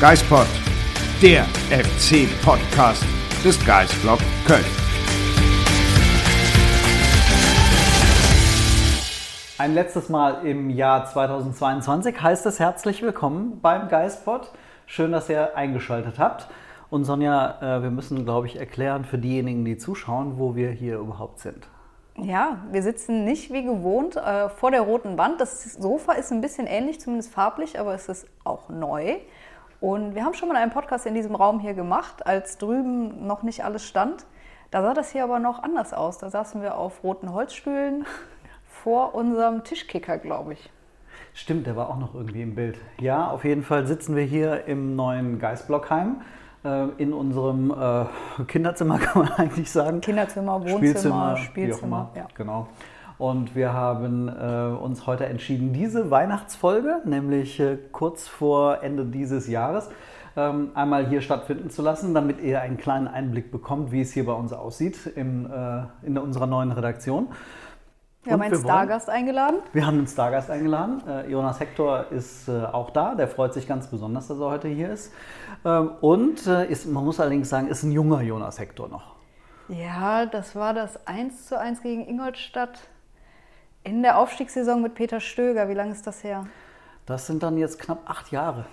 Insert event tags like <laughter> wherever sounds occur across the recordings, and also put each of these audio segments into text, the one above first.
Geispod, der FC-Podcast des Geistblog Köln. Ein letztes Mal im Jahr 2022 heißt es herzlich willkommen beim Geistpod. Schön, dass ihr eingeschaltet habt. Und Sonja, äh, wir müssen, glaube ich, erklären für diejenigen, die zuschauen, wo wir hier überhaupt sind. Ja, wir sitzen nicht wie gewohnt äh, vor der roten Wand. Das Sofa ist ein bisschen ähnlich, zumindest farblich, aber es ist auch neu. Und wir haben schon mal einen Podcast in diesem Raum hier gemacht, als drüben noch nicht alles stand. Da sah das hier aber noch anders aus. Da saßen wir auf roten Holzstühlen <laughs> vor unserem Tischkicker, glaube ich. Stimmt, der war auch noch irgendwie im Bild. Ja, auf jeden Fall sitzen wir hier im neuen Geistblockheim äh, in unserem äh, Kinderzimmer, <laughs> kann man eigentlich sagen. Kinderzimmer, Wohnzimmer, Spielzimmer, Spielzimmer. wie auch immer. ja. Genau. Und wir haben äh, uns heute entschieden, diese Weihnachtsfolge, nämlich äh, kurz vor Ende dieses Jahres, ähm, einmal hier stattfinden zu lassen, damit ihr einen kleinen Einblick bekommt, wie es hier bei uns aussieht im, äh, in unserer neuen Redaktion. Wir haben Und einen wir wollen- Stargast eingeladen. wir haben einen Stargast eingeladen. Äh, Jonas Hector ist äh, auch da. Der freut sich ganz besonders, dass er heute hier ist. Ähm, und äh, ist, man muss allerdings sagen, ist ein junger Jonas Hector noch. Ja, das war das 1 zu 1 gegen Ingolstadt in der Aufstiegssaison mit Peter Stöger. Wie lange ist das her? Das sind dann jetzt knapp acht Jahre.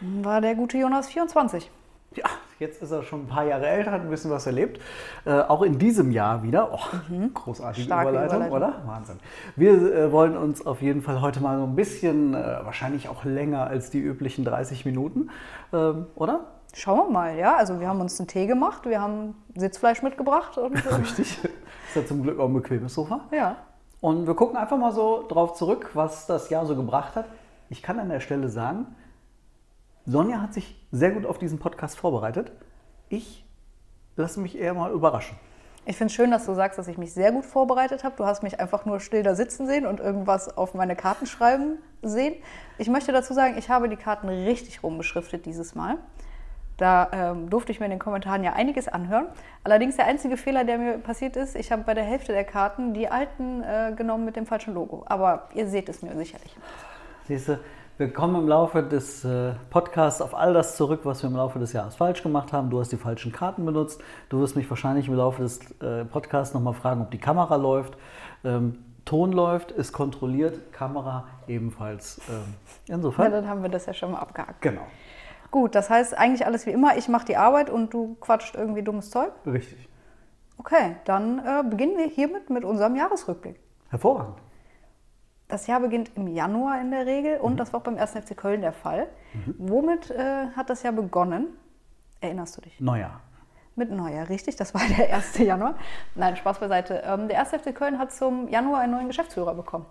War der gute Jonas 24. Ja, jetzt ist er schon ein paar Jahre älter, hat ein bisschen was erlebt. Äh, auch in diesem Jahr wieder. Oh, großartige Mhm. Starke Überleitung, Überleitung. oder? Wahnsinn. Wir äh, wollen uns auf jeden Fall heute mal so ein bisschen, äh, wahrscheinlich auch länger als die üblichen 30 Minuten, ähm, oder? Schauen wir mal, ja. Also wir haben uns einen Tee gemacht, wir haben Sitzfleisch mitgebracht und äh, <laughs> Richtig. Ist ja zum Glück auch ein bequemes Sofa. ja. Und wir gucken einfach mal so drauf zurück, was das Jahr so gebracht hat. Ich kann an der Stelle sagen, Sonja hat sich sehr gut auf diesen Podcast vorbereitet. Ich lasse mich eher mal überraschen. Ich finde es schön, dass du sagst, dass ich mich sehr gut vorbereitet habe. Du hast mich einfach nur still da sitzen sehen und irgendwas auf meine Karten schreiben sehen. Ich möchte dazu sagen, ich habe die Karten richtig rumbeschriftet dieses Mal. Da ähm, durfte ich mir in den Kommentaren ja einiges anhören. Allerdings der einzige Fehler, der mir passiert ist, ich habe bei der Hälfte der Karten die alten äh, genommen mit dem falschen Logo. Aber ihr seht es mir sicherlich. Siehst du, wir kommen im Laufe des äh, Podcasts auf all das zurück, was wir im Laufe des Jahres falsch gemacht haben. Du hast die falschen Karten benutzt. Du wirst mich wahrscheinlich im Laufe des äh, Podcasts nochmal fragen, ob die Kamera läuft. Ähm, Ton läuft, ist kontrolliert, Kamera ebenfalls. Ähm, Ja, insofern, dann haben wir das ja schon mal abgehakt. genau, Gut, das heißt eigentlich alles wie immer. Ich mache die Arbeit und du quatscht irgendwie dummes Zeug. richtig. Okay, dann äh, beginnen wir hiermit mit unserem Jahresrückblick. Hervorragend. Das Jahr beginnt im Januar in der Regel und das war auch beim 1. FC Köln der Fall. Womit äh, hat das Jahr begonnen? Erinnerst du dich? Neujahr. Mit Neujahr, richtig? Das war <laughs> der 1. Januar. Nein, Spaß beiseite. Ähm, der 1. FC Köln hat zum Januar einen neuen Geschäftsführer bekommen.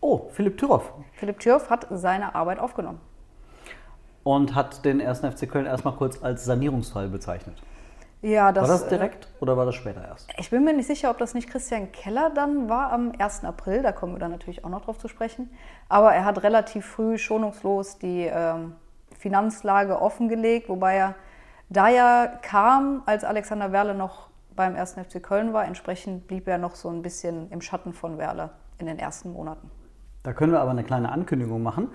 Oh, Philipp Thüroff. Philipp Thürf hat seine Arbeit aufgenommen. Und hat den 1. FC Köln erstmal kurz als Sanierungsfall bezeichnet. Ja, das, War das äh, direkt oder war das später erst? Ich bin mir nicht sicher, ob das nicht Christian Keller dann war am 1. April. Da kommen wir dann natürlich auch noch drauf zu sprechen. Aber er hat relativ früh schonungslos die ähm, Finanzlage offengelegt, wobei er da ja kam, als Alexander Werle noch beim 1. FC Köln war. Entsprechend blieb er noch so ein bisschen im Schatten von Werle in den ersten Monaten. Da können wir aber eine kleine Ankündigung machen,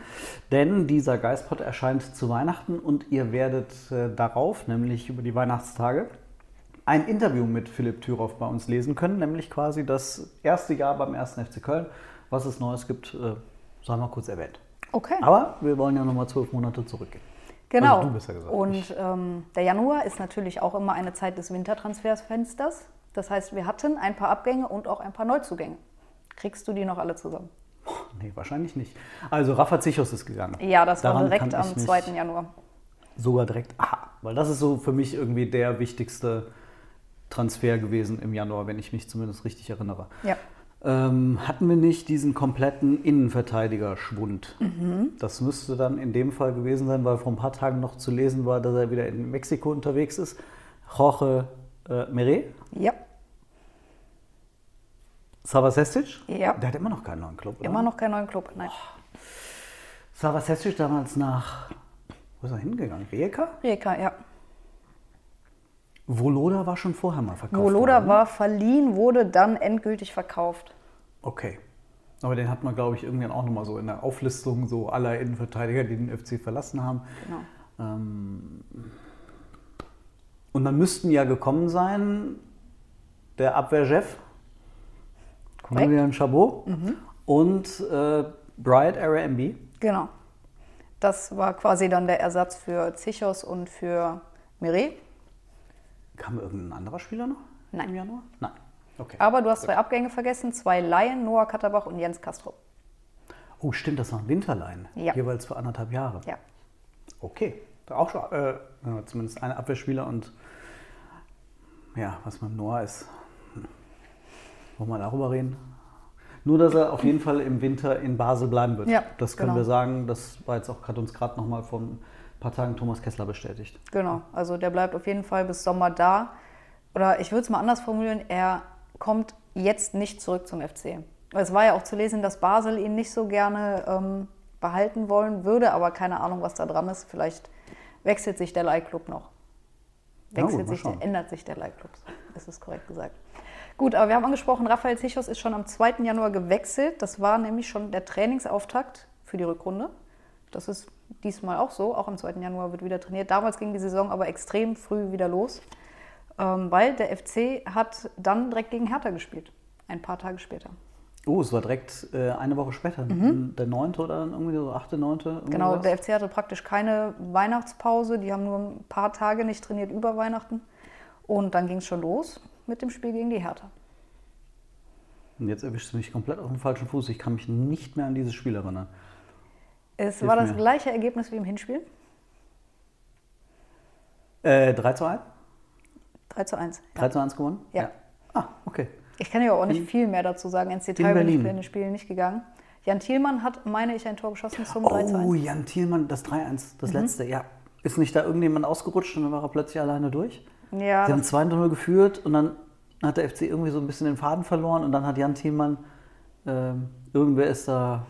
denn dieser Geistpot erscheint zu Weihnachten und ihr werdet äh, darauf, nämlich über die Weihnachtstage, ein Interview mit Philipp Thüroff bei uns lesen können, nämlich quasi das erste Jahr beim 1. FC Köln. Was es Neues gibt, äh, sei mal kurz erwähnt. Okay. Aber wir wollen ja nochmal zwölf Monate zurückgehen. Genau. Also du besser gesagt, Und ähm, der Januar ist natürlich auch immer eine Zeit des Wintertransfersfensters. Das heißt, wir hatten ein paar Abgänge und auch ein paar Neuzugänge. Kriegst du die noch alle zusammen? Nee, wahrscheinlich nicht. Also Rafa Zichos ist gegangen. Ja, das war Daran direkt kann ich am mich 2. Januar. Sogar direkt, aha, weil das ist so für mich irgendwie der wichtigste Transfer gewesen im Januar, wenn ich mich zumindest richtig erinnere. Ja. Ähm, hatten wir nicht diesen kompletten Innenverteidiger-Schwund? Das müsste dann in dem Fall gewesen sein, weil vor ein paar Tagen noch zu lesen war, dass er wieder in Mexiko unterwegs ist. Jorge äh, Meret, Ja. Sava Sestic, Ja. der hat immer noch keinen neuen Club. Oder? Immer noch keinen neuen Club. Nein. Sava Sestic damals nach, wo ist er hingegangen? Rijeka? Rijeka, ja. Voloda war schon vorher mal verkauft. Voloda worden, war verliehen, wurde dann endgültig verkauft. Okay. Aber den hat man, glaube ich, irgendwann auch nochmal so in der Auflistung so aller Innenverteidiger, die den FC verlassen haben. Genau. Ähm, und dann müssten ja gekommen sein der Abwehrchef, Korrekt. Julian Chabot und äh, Bright RMB. Genau. Das war quasi dann der Ersatz für Zichos und für Mire. Kam irgendein anderer Spieler noch Nein. im Januar? Nein. Okay. Aber du hast zwei Abgänge vergessen, zwei Laien, Noah Katterbach und Jens Castro. Oh, stimmt, das waren Winterleihen. Ja. Jeweils für anderthalb Jahre. Ja. Okay. Auch schon, äh, zumindest ein Abwehrspieler und ja, was mit Noah ist. Wollen wir darüber reden? Nur, dass er auf jeden Fall im Winter in Basel bleiben wird. Ja, das können genau. wir sagen. Das war jetzt auch, hat uns gerade noch mal vor ein paar Tagen Thomas Kessler bestätigt. Genau, also der bleibt auf jeden Fall bis Sommer da. Oder ich würde es mal anders formulieren, er kommt jetzt nicht zurück zum FC. Es war ja auch zu lesen, dass Basel ihn nicht so gerne ähm, behalten wollen würde, aber keine Ahnung, was da dran ist. Vielleicht wechselt sich der Leihclub noch. Ja, gut, Wechselt sich, ändert sich der Leihclub, ist es korrekt gesagt. Gut, aber wir haben angesprochen, Raphael Zichos ist schon am 2. Januar gewechselt. Das war nämlich schon der Trainingsauftakt für die Rückrunde. Das ist diesmal auch so. Auch am 2. Januar wird wieder trainiert. Damals ging die Saison aber extrem früh wieder los, ähm, weil der FC hat dann direkt gegen Hertha gespielt. Ein paar Tage später. Oh, es war direkt äh, eine Woche später. Der 9. oder dann irgendwie so 8., 9. irgendwie Mhm. Genau, sowas? der FC hatte praktisch keine Weihnachtspause. Die haben nur ein paar Tage nicht trainiert über Weihnachten. Und dann ging es schon los mit dem Spiel gegen die Hertha. Und jetzt erwischst du mich komplett auf dem falschen Fuß. Ich kann mich nicht mehr an dieses Spiel erinnern. Es Hilf war das mir. gleiche Ergebnis wie im Hinspiel. Äh, 3 zu 1? 3 zu 1. 3 zu 1 gewonnen? Ja. Ah, okay. Ich kann ja auch nicht viel mehr dazu sagen. Ins Detail bin ich in den Spielen nicht gegangen. Jan Thielmann hat, meine ich, ein Tor geschossen zum 3 zu 1. Oh, Jan Thielmann, das 3-1, das letzte, ja. Ist nicht da irgendjemand ausgerutscht und dann war er plötzlich alleine durch? Ja, Sie haben das, 2-0 geführt und dann hat der FC irgendwie so ein bisschen den Faden verloren und dann hat Jan Thielmann, ähm, irgendwer ist da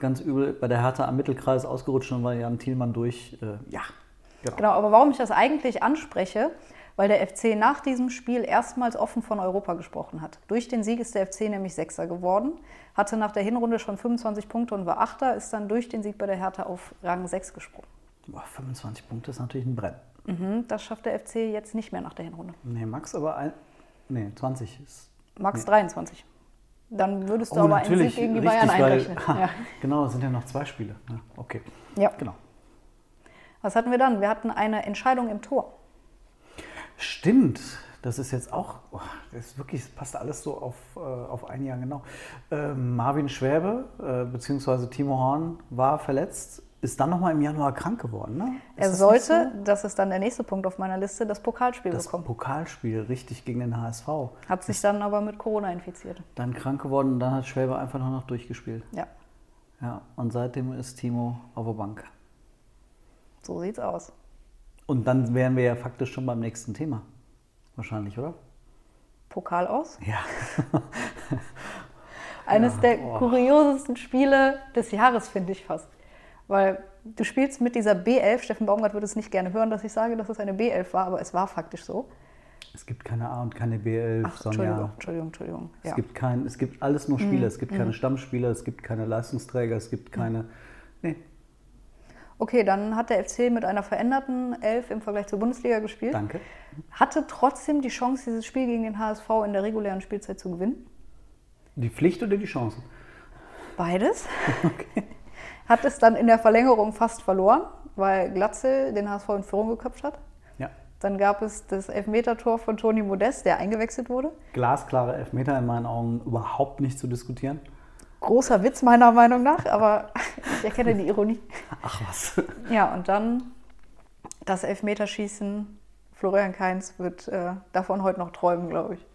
ganz übel bei der Hertha am Mittelkreis ausgerutscht und war Jan Thielmann durch. Äh, ja, genau. genau, aber warum ich das eigentlich anspreche, weil der FC nach diesem Spiel erstmals offen von Europa gesprochen hat. Durch den Sieg ist der FC nämlich Sechster geworden, hatte nach der Hinrunde schon 25 Punkte und war Achter, ist dann durch den Sieg bei der Hertha auf Rang 6 gesprungen. Boah, 25 Punkte ist natürlich ein Brett. Mhm, das schafft der FC jetzt nicht mehr nach der Hinrunde. Nee, Max aber ein, nee, 20 ist. Max Nee. 23. Dann würdest du Oh, aber einen Sieg gegen die Bayern weil, einrechnen. <laughs> Ja. Genau, es sind ja noch zwei Spiele. Ja, okay, ja. genau. Was hatten wir dann? Wir hatten eine Entscheidung im Tor. Stimmt, das ist jetzt auch, oh, das ist wirklich, das passt alles so auf, äh, auf ein Jahr genau. Ähm, Marvin Schwäbe, äh, beziehungsweise Timo Horn, war verletzt, ist dann nochmal im Januar krank geworden. Ne? Ist Er das sollte, nicht das ist dann der nächste Punkt auf meiner Liste, das Pokalspiel so? das bekommen. Pokalspiel richtig gegen den HSV. Hat sich dann aber mit Corona infiziert. Dann krank geworden und dann hat Schwäbe einfach nur noch durchgespielt. Ja, Ja, und seitdem ist Timo auf der Bank. so sieht's aus. Und dann wären wir ja faktisch schon beim nächsten Thema. Wahrscheinlich, oder? Pokal aus. Ja. Eines <laughs> der oh. kuriosesten Spiele des Jahres, finde ich fast. Weil du spielst mit dieser B11, Steffen Baumgart würde es nicht gerne hören, dass ich sage, dass es eine B11 war, aber es war faktisch so. Es gibt keine A und keine B11, Ach, Sonja. Entschuldigung, Entschuldigung, Entschuldigung. Es, Ja. Mhm. gibt kein, es gibt alles nur Spieler. Es gibt keine Stammspieler, es gibt keine Leistungsträger, es gibt keine. Nee, Okay, dann hat der FC mit einer veränderten Elf im Vergleich zur Bundesliga gespielt. danke. Hatte trotzdem die Chance, dieses Spiel gegen den HSV in der regulären Spielzeit zu gewinnen. Die Pflicht oder die Chance? Beides. <laughs> Hat es dann in der Verlängerung fast verloren, weil Glatzel den HSV in Führung geköpft hat. Ja. Dann gab es das Elfmetertor von Toni Modest, der eingewechselt wurde. Glasklare Elfmeter in meinen Augen überhaupt nicht zu diskutieren. Großer Witz meiner Meinung nach, aber <laughs> ich erkenne die Ironie. Ach was. Ja, und dann das Elfmeterschießen Florian Kainz wird äh, davon heute noch träumen, glaube ich.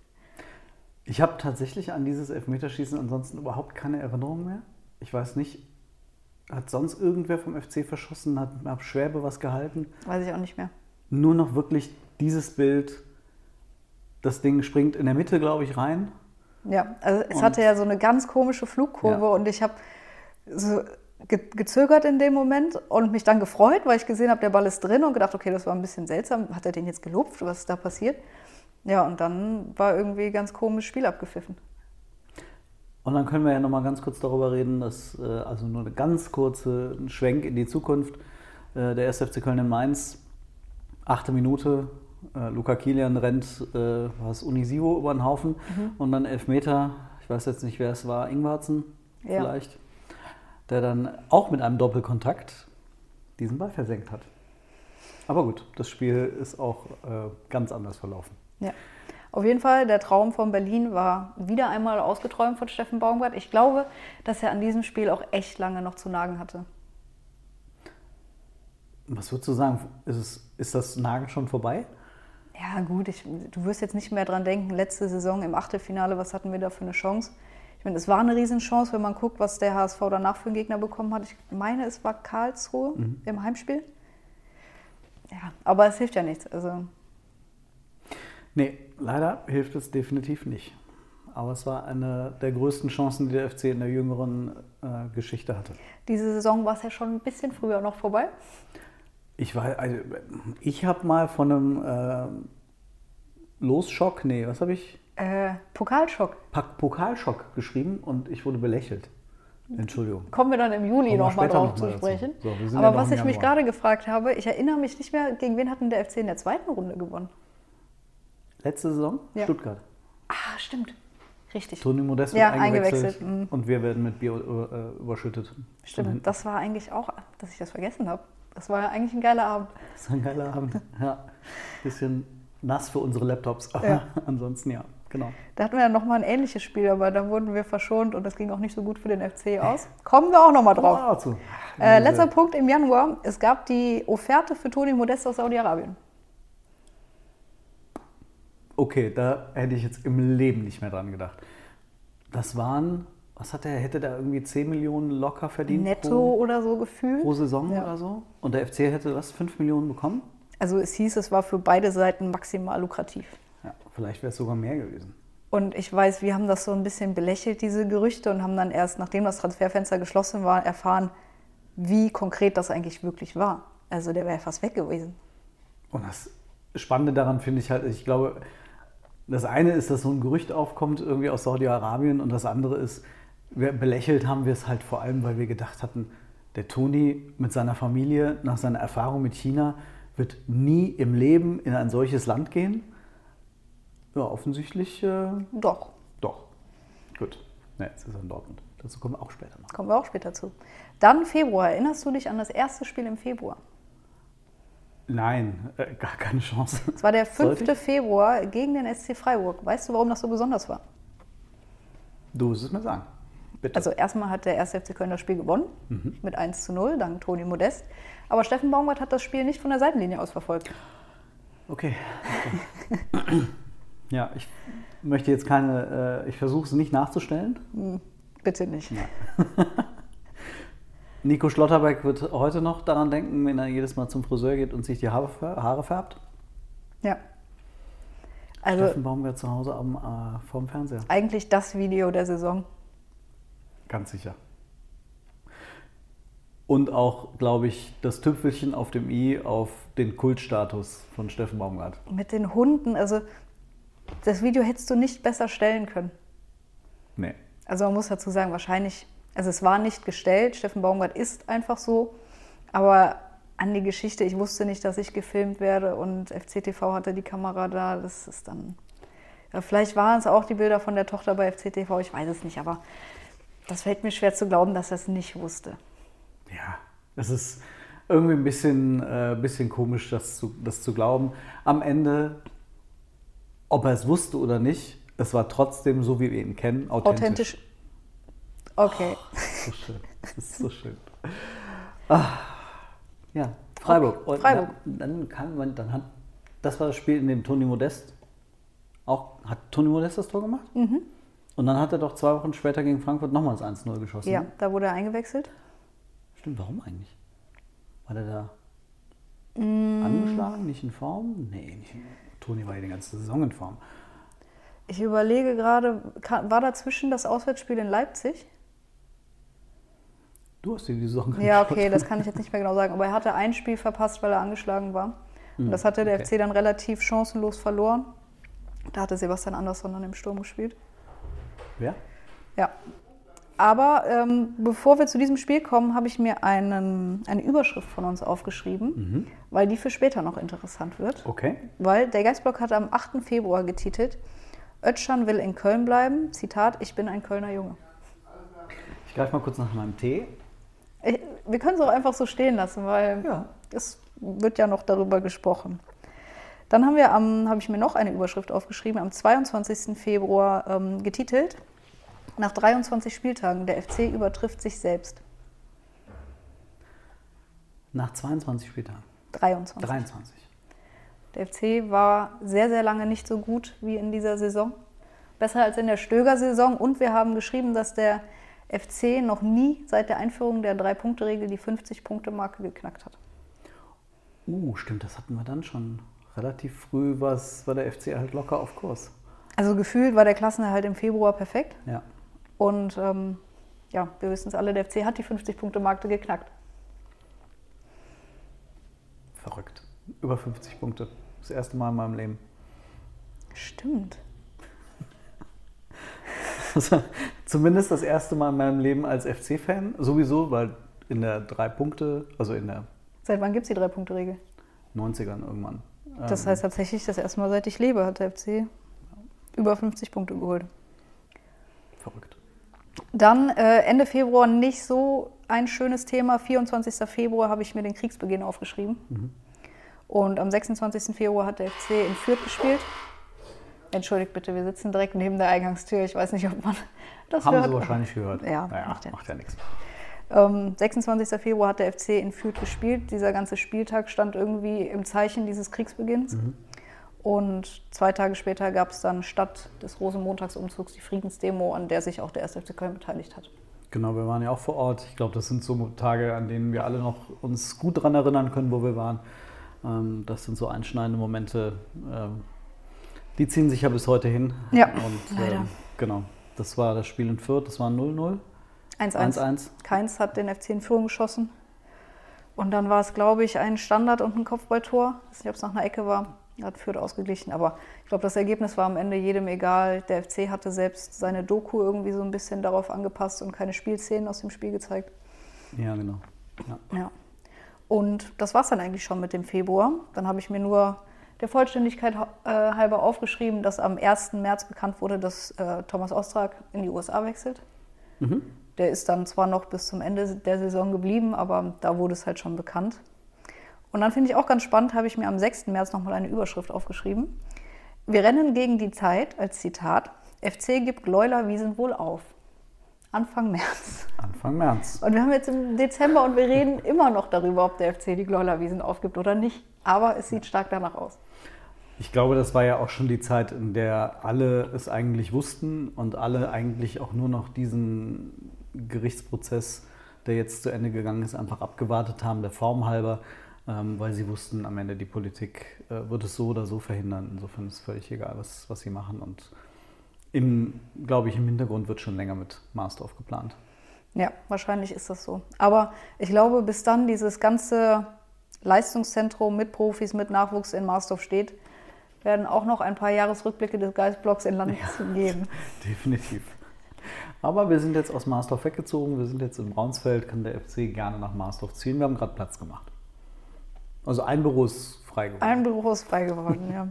Ich habe tatsächlich an dieses Elfmeterschießen ansonsten überhaupt keine Erinnerung mehr. Ich weiß nicht, hat sonst irgendwer vom FC verschossen? Hat, hat Schwäbe was gehalten? Weiß ich auch nicht mehr. Nur noch wirklich dieses Bild. Das Ding springt in der Mitte, glaube ich, rein. Ja, also es Und- hatte ja so eine ganz komische Flugkurve Ja. und ich habe so ge gezögert in dem Moment und mich dann gefreut, weil ich gesehen habe, der Ball ist drin und gedacht, okay, das war ein bisschen seltsam. Hat er den jetzt gelupft? Was ist da passiert? Ja, und dann war irgendwie ganz komisch Spiel abgepfiffen. Und dann können wir ja noch mal ganz kurz darüber reden, dass, äh, also nur eine ganz kurze Schwenk in die Zukunft. Äh, der 1. FC Köln in Mainz, achte Minute, äh, Luca Kilian rennt äh, was Unisivo über den Haufen und dann Elfmeter, ich weiß jetzt nicht, wer es war, Ingwarzen Ja. vielleicht, der dann auch mit einem Doppelkontakt diesen Ball versenkt hat. Aber gut, das Spiel ist auch äh, ganz anders verlaufen. Ja. Auf jeden Fall, der Traum von Berlin war wieder einmal ausgeträumt von Steffen Baumgart. Ich glaube, dass er an diesem Spiel auch echt lange noch zu nagen hatte. Was würdest du sagen, ist, es, ist das Nagen schon vorbei? Ja, gut, ich, du wirst jetzt nicht mehr dran denken, letzte Saison im Achtelfinale, was hatten wir da für eine Chance? Ich meine, es war eine Riesenchance, wenn man guckt, was der HSV danach für einen Gegner bekommen hat. Ich meine, es war Karlsruhe im Heimspiel. Ja, aber es hilft ja nichts. Also, Nee, leider hilft es definitiv nicht. Aber es war eine der größten Chancen, die der FC in der jüngeren äh, Geschichte hatte. diese Saison war es ja schon ein bisschen früher noch vorbei. Ich war, also, ich habe mal von einem äh, Losschock, nee, was habe ich? Äh, Pokalschock. Pak- Pokalschock geschrieben und ich wurde belächelt. Entschuldigung. Kommen wir dann im Juli nochmal drauf noch zu sprechen. So, Aber ja was ich mich gerade gefragt habe, ich erinnere mich nicht mehr, gegen wen hatten der FC in der zweiten Runde gewonnen? Letzte Saison? Ja. Stuttgart. Ah, stimmt. Richtig. Toni Modest Ja, wird eingewechselt, eingewechselt, mhm. und wir werden mit Bier äh, überschüttet. Stimmt. Das war eigentlich auch, dass ich das vergessen habe. Das war ja eigentlich ein geiler Abend. Das war ein geiler Abend. Ja. Bisschen nass für unsere Laptops, aber Ja. ansonsten ja, genau. Da hatten wir dann nochmal ein ähnliches Spiel, aber da wurden wir verschont und das ging auch nicht so gut für den FC aus. Kommen wir auch nochmal drauf. Oh, dazu. Äh, letzter Punkt im Januar. Es gab die Offerte für Toni Modest aus Saudi-Arabien. Okay, da hätte ich jetzt im Leben nicht mehr dran gedacht. Das waren, was hat er, hätte der irgendwie 10 Millionen locker verdient Netto pro, oder so gefühlt. pro Saison Ja. oder so? Und der FC hätte was, 5 Millionen bekommen? Also es hieß, es war für beide Seiten maximal lukrativ. Ja, vielleicht wäre es sogar mehr gewesen. Und ich weiß, wir haben das so ein bisschen belächelt, diese Gerüchte, und haben dann erst, nachdem das Transferfenster geschlossen war, erfahren, wie konkret das eigentlich wirklich war. Also der wäre fast weg gewesen. Und das Spannende daran finde ich halt, ich glaube, das eine ist, dass so ein Gerücht aufkommt irgendwie aus Saudi-Arabien und das andere ist, wir belächelt haben wir es halt vor allem, weil wir gedacht hatten, der Toni mit seiner Familie nach seiner Erfahrung mit China wird nie im Leben in ein solches Land gehen. Ja, offensichtlich äh, Doch, doch. Gut. Ne, jetzt ist er in Dortmund. Dazu kommen wir auch später noch. kommen wir auch später zu. Dann Februar. Erinnerst du dich an das erste Spiel im Februar? Nein, äh, gar keine Chance. Es war der Sollte 5. Februar gegen den SC Freiburg. Weißt du, warum das so besonders war? Du musst es mir sagen. Bitte. Also erstmal hat der 1. FC Köln das Spiel gewonnen mit 1 zu 0, dank Toni Modest. Aber Steffen Baumgart hat das Spiel nicht von der Seitenlinie aus verfolgt. Okay. okay. ja, ich möchte jetzt keine, äh, ich versuche es nicht nachzustellen. Bitte nicht. <laughs> Nico Schlotterbeck wird heute noch daran denken, wenn er jedes Mal zum Friseur geht und sich die Haare, fär- Haare färbt. Ja. Also Steffen Baumgart zu Hause am, äh, vorm Fernseher. eigentlich das Video der Saison. Ganz sicher. Und auch, glaube ich, das Tüpfelchen auf dem i auf den Kultstatus von Steffen Baumgart. Mit den Hunden, also das Video hättest du nicht besser stellen können. Nee. Also man muss dazu sagen, wahrscheinlich, also es war nicht gestellt, Steffen Baumgart ist einfach so, aber an die Geschichte, ich wusste nicht, dass ich gefilmt werde und FCTV hatte die Kamera da, das ist dann, ja, vielleicht waren es auch die Bilder von der Tochter bei FCTV, ich weiß es nicht, aber das fällt mir schwer zu glauben, dass er es nicht wusste. Ja, es ist irgendwie ein bisschen, äh, bisschen komisch, das zu, das zu glauben. Am Ende, ob er es wusste oder nicht, es war trotzdem, so wie wir ihn kennen, authentisch. Authentisch. Okay. So schön. Das ist so schön. Ah, ja, Freiburg. Und Freiburg. Dann, dann kann man, dann hat Das war das Spiel, in dem Toni Modest auch. Hat Toni Modest das Tor gemacht? Mhm. Und dann hat er doch zwei Wochen später gegen Frankfurt nochmals 1-0 geschossen. Ja, ne? da wurde er eingewechselt. Stimmt, warum eigentlich? War der da Mm. angeschlagen, nicht in Form? Nee, nicht Toni war ja die ganze Saison in Form. Ich überlege gerade, war dazwischen das Auswärtsspiel in Leipzig? Du hast dir die Saison Ja, angeschaut. okay, das kann ich jetzt <laughs> nicht mehr genau sagen. Aber er hatte ein Spiel verpasst, weil er angeschlagen war. Und Hm, das hatte der okay. FC dann relativ chancenlos verloren. Da hatte Sebastian Andersson dann im Sturm gespielt. Wer? Ja. Aber ähm, bevor wir zu diesem Spiel kommen, habe ich mir einen, eine Überschrift von uns aufgeschrieben, weil die für später noch interessant wird. Okay. Weil der Geistblock hat am 8. Februar getitelt, Ötschan will in Köln bleiben. Zitat, ich bin ein Kölner Junge. Ich greife mal kurz nach meinem Tee. Wir können es auch einfach so stehen lassen, weil Ja. es wird ja noch darüber gesprochen. Dann haben wir am, habe ich mir noch eine Überschrift aufgeschrieben, am 22. Februar ähm, getitelt. Nach 23 Spieltagen, der FC übertrifft sich selbst. Nach 22 Spieltagen. 23. 23. Der FC war sehr, sehr lange nicht so gut wie in dieser Saison. Besser als in der Stöger-Saison. Und wir haben geschrieben, dass der FC noch nie seit der Einführung der Drei-Punkte-Regel die 50-Punkte-Marke geknackt hat. Uh, stimmt, das hatten wir dann schon. Relativ früh war der FC halt locker auf Kurs. Also gefühlt war der Klassenerhalt im Februar perfekt. Ja. Und ähm, ja, wir wissen es alle, der FC hat die 50-Punkte-Marke geknackt. Verrückt. Über 50 Punkte. Das erste Mal in meinem Leben. Stimmt. <laughs> Also, zumindest das erste Mal in meinem Leben als FC-Fan. Sowieso, weil in der drei Punkte, also in der Seit wann gibt es die Drei-Punkte-Regel? 90ern irgendwann. Das Ähm, heißt tatsächlich, das erste Mal seit ich lebe, hat der FC über 50 Punkte geholt. Verrückt. Dann äh, Ende Februar nicht so ein schönes Thema. 24. Februar habe ich mir den Kriegsbeginn aufgeschrieben. Und am 26. Februar hat der FC in Fürth gespielt. Entschuldigt bitte, wir sitzen direkt neben der Eingangstür. Ich weiß nicht, ob man das Haben hört. Sie wahrscheinlich gehört. Ja, naja, macht ja macht ja nichts. Ähm, 26. Februar hat der FC in Fürth gespielt. Dieser ganze Spieltag stand irgendwie im Zeichen dieses Kriegsbeginns. Und zwei Tage später gab es dann statt des Rosenmontagsumzugs die Friedensdemo, an der sich auch der 1. FC Köln beteiligt hat. Genau, wir waren ja auch vor Ort. Ich glaube, das sind so Tage, an denen wir alle noch uns gut daran erinnern können, wo wir waren. Ähm, das sind so einschneidende Momente, ähm, die ziehen sich ja bis heute hin. Ja, Und, leider. ähm, genau, das war das Spiel in Fürth, das war 0-0. 1-1. 1-1. Keins hat den FC in Führung geschossen. Und dann war es, glaube ich, ein Standard und ein Kopfballtor. Ich weiß nicht, ob es nach einer Ecke war. Hat Fürth ausgeglichen. Aber ich glaube, das Ergebnis war am Ende jedem egal. Der FC hatte selbst seine Doku irgendwie so ein bisschen darauf angepasst und keine Spielszenen aus dem Spiel gezeigt. Ja, genau. Ja. Ja. Und das war es dann eigentlich schon mit dem Februar. Dann habe ich mir nur der Vollständigkeit äh, halber aufgeschrieben, dass am 1. März bekannt wurde, dass äh, Thomas Ostrak in die USA wechselt. Der ist dann zwar noch bis zum Ende der Saison geblieben, aber da wurde es halt schon bekannt. Und dann finde ich auch ganz spannend, habe ich mir am 6. März nochmal eine Überschrift aufgeschrieben. Wir rennen gegen die Zeit als Zitat. FC gibt Gleuler Wiesen wohl auf. Anfang März. Anfang März. Und wir haben jetzt im Dezember und wir reden immer noch darüber, ob der FC die Gleulerwiesen aufgibt oder nicht. Aber es sieht stark danach aus. Ich glaube, das war ja auch schon die Zeit, in der alle es eigentlich wussten und alle eigentlich auch nur noch diesen Gerichtsprozess, der jetzt zu Ende gegangen ist, einfach abgewartet haben, der Form halber, ähm, weil sie wussten, am Ende die Politik äh, wird es so oder so verhindern. Insofern ist es völlig egal, was, was sie machen. Und im, glaube ich, im Hintergrund wird schon länger mit Marsdorf geplant. Ja, wahrscheinlich ist das so. Aber ich glaube, bis dann dieses ganze Leistungszentrum mit Profis, mit Nachwuchs in Marsdorf steht, werden auch noch ein paar Jahresrückblicke des Geistblocks in Land geben. <laughs> Definitiv. Aber wir sind jetzt aus Marsdorf weggezogen, wir sind jetzt in Braunsfeld, kann der FC gerne nach Marsdorf ziehen. Wir haben gerade Platz gemacht. Also ein Büro ist frei geworden. Ein Büro ist frei geworden, ja.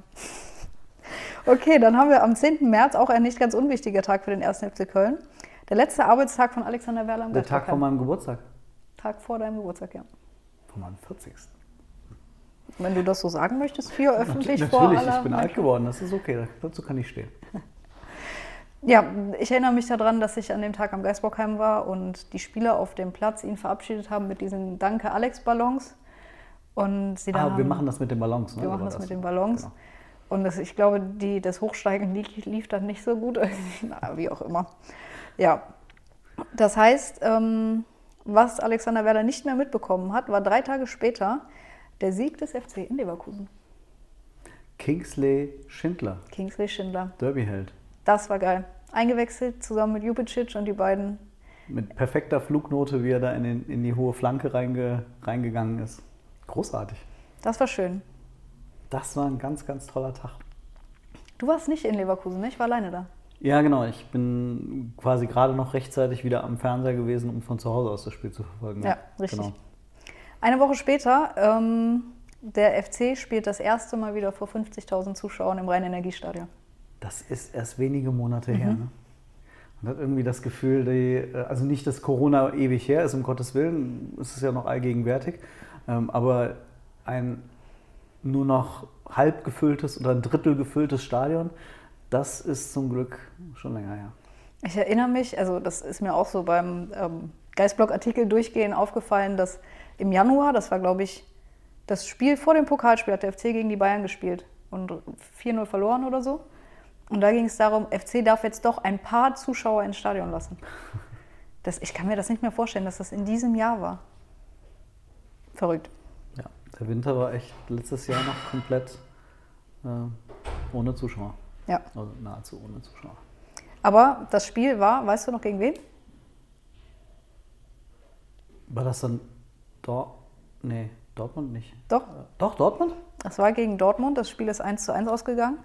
Okay, dann haben wir am 10. März auch ein nicht ganz unwichtiger Tag für den 1. FC Köln. Der letzte Arbeitstag von Alexander Werler am Der Tag vor meinem Geburtstag. Tag vor deinem Geburtstag, ja. Vor meinem 40. Wenn du das so sagen möchtest, hier öffentlich vor Natürlich, ich bin alt geworden, das ist okay, dazu kann ich stehen. Ja, ich erinnere mich daran, dass ich an dem Tag am Geisbockheim war und die Spieler auf dem Platz ihn verabschiedet haben mit diesen Danke Alex Ballons. Und sie dann Ah, wir machen das mit den Ballons. Ne? wir machen war das mit den Ballons. Genau. Und das, ich glaube, die, das Hochsteigen lief, lief dann nicht so gut. <laughs> Na, wie auch immer. Ja. Das heißt, ähm, was Alexander Werder nicht mehr mitbekommen hat, war drei Tage später der Sieg des FC in Leverkusen. Kingsley Schindler, Kingsley Schindler. Derbyheld. Das war geil. Eingewechselt zusammen mit Jubicic und die beiden. Mit perfekter Flugnote, wie er da in, den, in die hohe Flanke reinge, reingegangen ist. Großartig. Das war schön. Das war ein ganz, ganz toller Tag. Du warst nicht in Leverkusen, ne? ich war alleine da. Ja, genau. Ich bin quasi gerade noch rechtzeitig wieder am Fernseher gewesen, um von zu Hause aus das Spiel zu verfolgen. Ja, richtig. Genau. Eine Woche später, ähm, der FC spielt das erste Mal wieder vor 50.000 Zuschauern im Rhein-Energiestadion. Das ist erst wenige Monate Mhm. her. Ne? Man hat irgendwie das Gefühl, die, äh, also nicht, dass Corona ewig her ist, um Gottes Willen, es ist ja noch allgegenwärtig, ähm, aber ein nur noch halb gefülltes oder ein Drittel gefülltes Stadion, das ist zum Glück schon länger her. Ich erinnere mich, also das ist mir auch so beim ähm, Geistblog-Artikel durchgehen aufgefallen, dass im Januar, das war glaube ich das Spiel vor dem Pokalspiel, hat der FC gegen die Bayern gespielt und 4-0 verloren oder so. Und da ging es darum, FC darf jetzt doch ein paar Zuschauer ins Stadion lassen. Das, ich kann mir das nicht mehr vorstellen, dass das in diesem Jahr war. Verrückt. Ja, der Winter war echt letztes Jahr noch komplett äh, ohne Zuschauer. Ja. Also nahezu ohne Zuschauer. Aber das Spiel war, weißt du noch gegen wen? War das dann Dor nee, Dortmund nicht? Doch, Doch, Dortmund? das war gegen Dortmund. Das Spiel ist 1 zu 1 ausgegangen.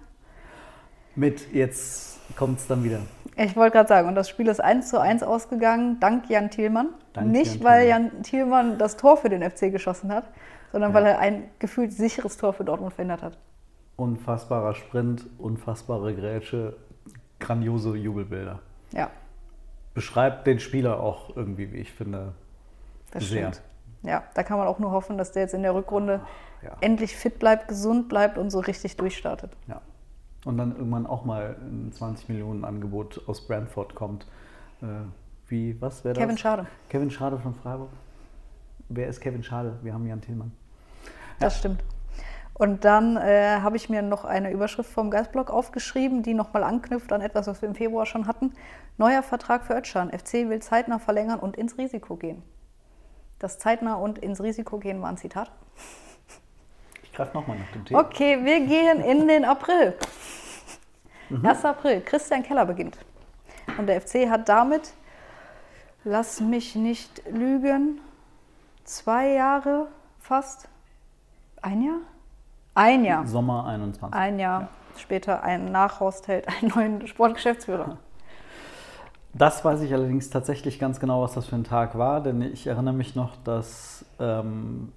Mit jetzt kommt es dann wieder. Ich wollte gerade sagen, und das Spiel ist 1 zu 1 ausgegangen, dank Jan Thielmann. Dank Nicht, Jan weil Thielmann. Jan Thielmann das Tor für den FC geschossen hat, sondern weil er ein gefühlt sicheres Tor für Dortmund verhindert hat. Unfassbarer Sprint, unfassbare Grätsche, grandiose Jubelbilder. Ja, Beschreibt den Spieler auch irgendwie, wie ich finde, das sehr. stimmt. Ja, da kann man auch nur hoffen, dass der jetzt in der Rückrunde Ja. endlich fit bleibt, gesund bleibt und so richtig durchstartet. Ja. Und dann irgendwann auch mal ein 20 Millionen Angebot aus Brentford kommt. Äh, wie, was wäre das? Kevin Schade. Kevin Schade von Freiburg. Wer ist Kevin Schade? Wir haben Jan Thielmann. Das stimmt. Und dann äh, habe ich mir noch eine Überschrift vom Geistblog aufgeschrieben, die nochmal anknüpft an etwas, was wir im Februar schon hatten. Neuer Vertrag für Özcan. FC will zeitnah verlängern und ins Risiko gehen. Das zeitnah und ins Risiko gehen war ein Zitat. Ich greife nochmal nach dem Thema. Okay, wir gehen in den April. 1. April, Christian Keller beginnt. Und der FC hat damit, lass mich nicht lügen, zwei Jahre fast, ein Jahr? Ein Jahr. Sommer 21. Ein Jahr später ein Nachhorst hält einen neuen Sportgeschäftsführer. Das weiß ich allerdings tatsächlich ganz genau, was das für ein Tag war, denn ich erinnere mich noch, dass ähm,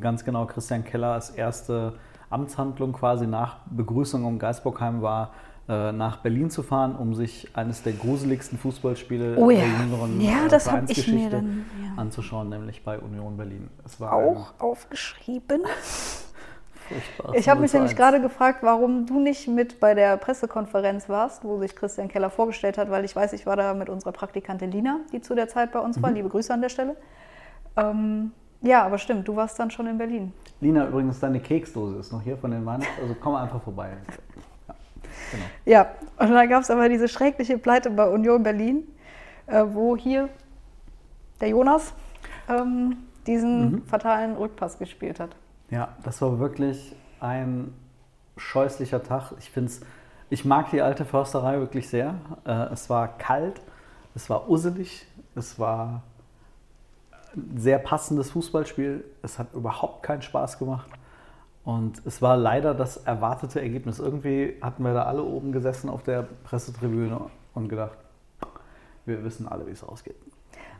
ganz genau Christian Keller als erste Amtshandlung quasi nach Begrüßung um Geisbockheim war, äh, nach Berlin zu fahren, um sich eines der gruseligsten Fußballspiele Oh ja. der jüngeren Ja, äh, das hab ich mir dann, ja. anzuschauen, nämlich bei Union Berlin. Es war Auch aufgeschrieben. Ein furchtbares Ich habe mich 0 zu nämlich 1. gerade gefragt, warum du nicht mit bei der Pressekonferenz warst, wo sich Christian Keller vorgestellt hat, weil ich weiß, ich war da mit unserer Praktikantin Lina, die zu der Zeit bei uns war. Liebe Grüße an der Stelle. Ähm, ja, aber stimmt, du warst dann schon in Berlin. Lina, übrigens, deine Keksdose ist noch hier von den Weihnachten, also komm einfach vorbei. <laughs> Ja, genau. Ja, und dann gab es aber diese schreckliche Pleite bei Union Berlin, äh, wo hier der Jonas ähm, diesen fatalen Rückpass gespielt hat. Ja, das war wirklich ein scheußlicher Tag. Ich finde ich mag die alte Försterei wirklich sehr. Äh, es war kalt, es war usselig, es war ein sehr passendes Fußballspiel. Es hat überhaupt keinen Spaß gemacht. Und es war leider das erwartete Ergebnis. Irgendwie hatten wir da alle oben gesessen auf der Pressetribüne und gedacht, wir wissen alle, wie es ausgeht.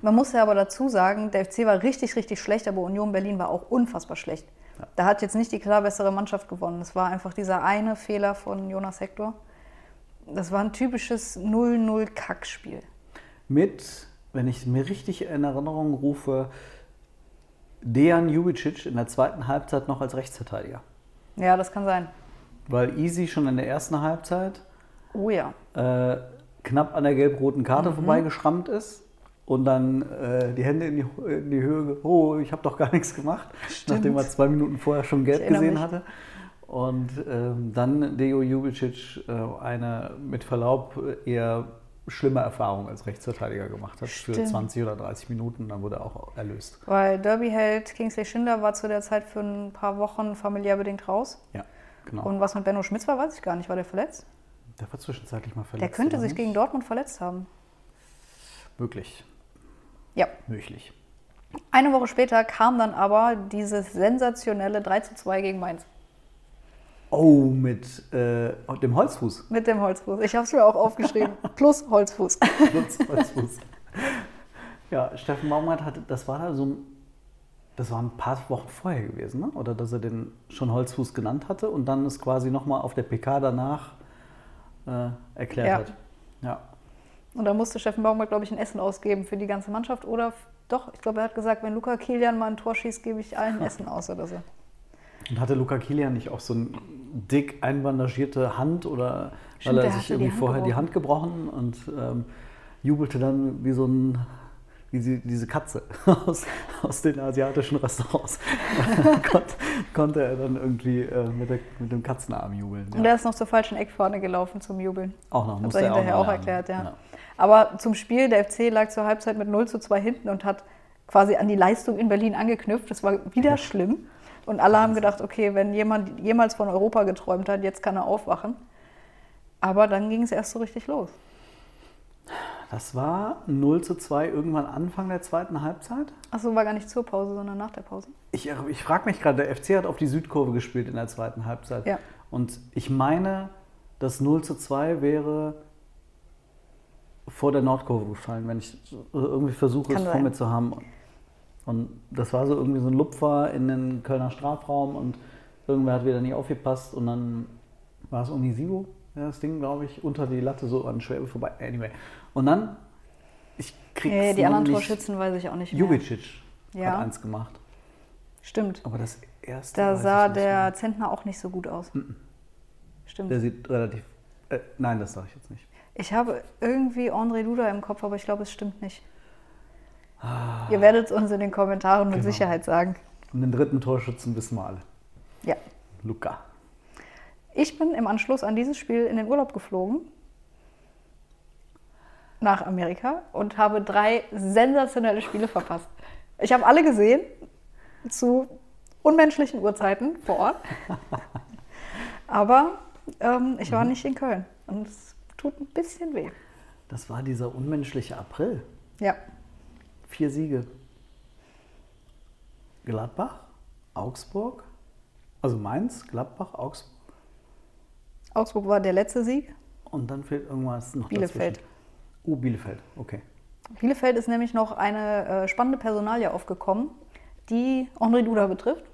Man muss ja aber dazu sagen, der FC war richtig, richtig schlecht, aber Union Berlin war auch unfassbar schlecht. Da hat jetzt nicht die klar bessere Mannschaft gewonnen. Es war einfach dieser eine Fehler von Jonas Hector. Das war ein typisches 0-0-Kackspiel. mit, wenn ich es mir richtig in Erinnerung rufe, Dejan Jubicic in der zweiten Halbzeit noch als Rechtsverteidiger. Ja, das kann sein. Weil Easy schon in der ersten Halbzeit Oh ja. äh, knapp an der gelb-roten Karte vorbeigeschrammt ist und dann äh, die Hände in die, in die Höhe, oh, ich habe doch gar nichts gemacht, nachdem er zwei Minuten vorher schon gelb erinnere gesehen mich. hatte. Und ähm, dann Deo Jubicic äh, eine mit Verlaub eher schlimme Erfahrung als Rechtsverteidiger gemacht hat für Stimmt. 20 oder 30 Minuten, dann wurde er auch erlöst. Weil Derby-Held Kingsley Schindler war zu der Zeit für ein paar Wochen familiär bedingt raus. Ja, genau. Und was mit Benno Schmitz war, weiß ich gar nicht. War der verletzt? der war zwischenzeitlich mal verletzt. Der könnte sich nicht? gegen Dortmund verletzt haben. Möglich, Ja. möglich. Eine Woche später kam dann aber dieses sensationelle 3 zu 2 gegen Mainz. Oh, mit äh, dem Holzfuß. Mit dem Holzfuß. Ich habe es mir auch aufgeschrieben. <laughs> Plus Holzfuß. Lutz Holzfuß. ja, Steffen Baumgart hatte, das war da so ein, das war ein paar Wochen vorher gewesen, ne? oder dass er den schon Holzfuß genannt hatte und dann es quasi nochmal auf der PK danach äh, erklärt Ja. hat. Ja. Und da musste Steffen Baumgart, glaube ich, ein Essen ausgeben für die ganze Mannschaft. Oder doch, ich glaube, er hat gesagt, wenn Luca Kilian mal ein Tor schießt, gebe ich allen Essen aus oder so. Und hatte Luca Kilian nicht auch so eine dick einbandagierte Hand oder Stimmt, weil er sich irgendwie vorher die. Hand gebrochen und ähm, jubelte dann wie so ein wie sie, diese Katze <laughs> aus, aus den asiatischen Restaurants. <laughs> Konnt, konnte er dann irgendwie äh, mit, der, mit dem Katzenarm jubeln. Und er ist noch zur falschen Eckfahne gelaufen zum Jubeln. auch noch, musste er er hinterher auch lernen. erklärt, ja. Aber zum Spiel, der FC lag zur Halbzeit mit 0 zu 2 hinten und hat quasi an die Leistung in Berlin angeknüpft. Das war wieder schlimm. Und alle haben gedacht, okay, wenn jemand jemals von Europa geträumt hat, jetzt kann er aufwachen. Aber dann ging es erst so richtig los. Das war 0 zu 2 irgendwann Anfang der zweiten Halbzeit. Achso, war gar nicht zur Pause, sondern nach der Pause. Ich, ich frage mich gerade, der FC hat auf die Südkurve gespielt in der zweiten Halbzeit. Ja. Und ich meine, das 0 zu 2 wäre vor der Nordkurve gefallen, wenn ich irgendwie versuche, Kann es vor mir zu haben. Und das war so irgendwie so ein Lupfer in den Kölner Strafraum und irgendwer hat wieder nicht aufgepasst und dann war es Onisivo, ja, das Ding, glaube ich, unter die Latte so an Schwäbe vorbei. Anyway. Und dann, ich krieg's Nee, die noch anderen Torschützen weiß ich auch nicht mehr. Jubicic Ja. hat eins gemacht. Stimmt. Aber das erste. Da sah der mehr. Zentner auch nicht so gut aus. Stimmt. Der sieht relativ. Äh, nein, das sage ich jetzt nicht. Ich habe irgendwie André Duda im Kopf, aber ich glaube, es stimmt nicht. Ah. Ihr werdet es uns in den Kommentaren mit Genau. Sicherheit sagen. Und den dritten Torschützen wissen wir alle. Ja. Luca. Ich bin im Anschluss an dieses Spiel in den Urlaub geflogen. Nach Amerika und habe drei sensationelle Spiele verpasst. Ich habe alle gesehen, zu unmenschlichen Uhrzeiten vor Ort. <laughs> Aber ähm, ich Mhm. war nicht in Köln. Und es tut ein bisschen weh. Das war dieser unmenschliche April. Ja. Vier Siege. Gladbach, Augsburg, also Mainz, Gladbach, Augsburg. Augsburg war der letzte Sieg. Und dann fehlt irgendwas noch Bielefeld. dazwischen. Oh, Bielefeld, okay. Bielefeld ist nämlich noch eine äh, spannende Personalie aufgekommen, die André Duda betrifft,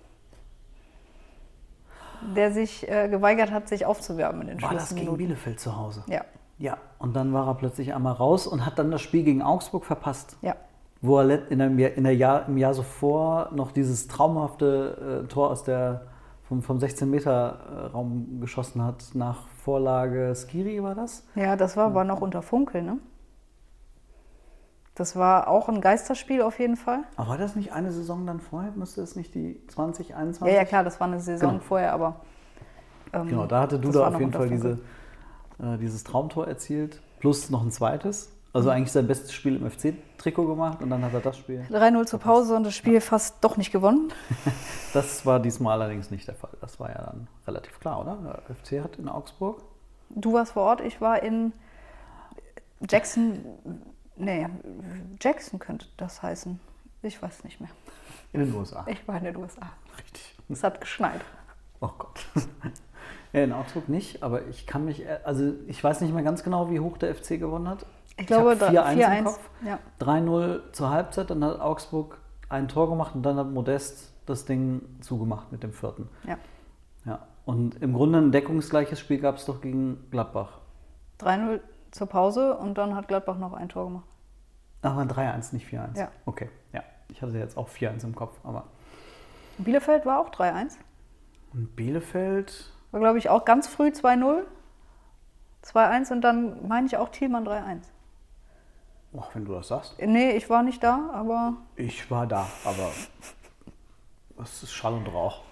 der sich äh, geweigert hat, sich aufzuwärmen in den War das gegen. Bielefeld zu Hause? Ja, Ja, und dann war er plötzlich einmal raus und hat dann das Spiel gegen Augsburg verpasst. ja. Wo er in einem Jahr, in der Jahr, im Jahr zuvor noch dieses traumhafte äh, Tor aus der, vom, vom 16-Meter-Raum geschossen hat, nach Vorlage Skiri war das? Ja, das war aber noch unter Funkel, ne? Das war auch ein Geisterspiel auf jeden Fall. Aber war das nicht eine Saison dann vorher? Müsste es nicht die 2021? Ja, ja, klar, das war eine Saison Genau. vorher, aber. ähm, Genau, da hatte Duda war auf jeden Fall diese, äh, dieses Traumtor erzielt, plus noch ein zweites. Mhm. Also eigentlich sein bestes Spiel im FC-Trikot gemacht und dann hat er das Spiel. 3-0 zur Pause und das Spiel fast doch nicht gewonnen. <laughs> Das war diesmal allerdings nicht der Fall. Das war ja dann relativ klar, oder? Der FC hat in Augsburg. Du warst vor Ort, ich war in Jackson. Nee, Jackson könnte das heißen. Ich weiß nicht mehr. In den USA. Ich war in den USA. Richtig. Es hat geschneit. Oh Gott. <laughs> Ja, in Augsburg nicht, aber ich kann mich, also ich weiß nicht mehr ganz genau, wie hoch der FC gewonnen hat. Ich glaube, hab da- 4-1 im 4-1, Kopf. ja. 3-0 zur Halbzeit, dann hat Augsburg ein Tor gemacht und dann hat Modest das Ding zugemacht mit dem vierten. Ja. Ja. Und im Grunde ein deckungsgleiches Spiel gab es doch gegen Gladbach. 3-0 zur Pause und dann hat Gladbach noch ein Tor gemacht. Aber 3-1, nicht 4-1. Ja. Okay, ja. Ich hatte jetzt auch 4-1 im Kopf, aber. Bielefeld war auch 3-1. Und Bielefeld, War, glaube ich, auch ganz früh 2-0. 2-1 und dann meine ich auch Thielmann 3-1. Oh, wenn du das sagst. Nee, ich war nicht da, aber Ich war da, aber das ist Schall und Rauch.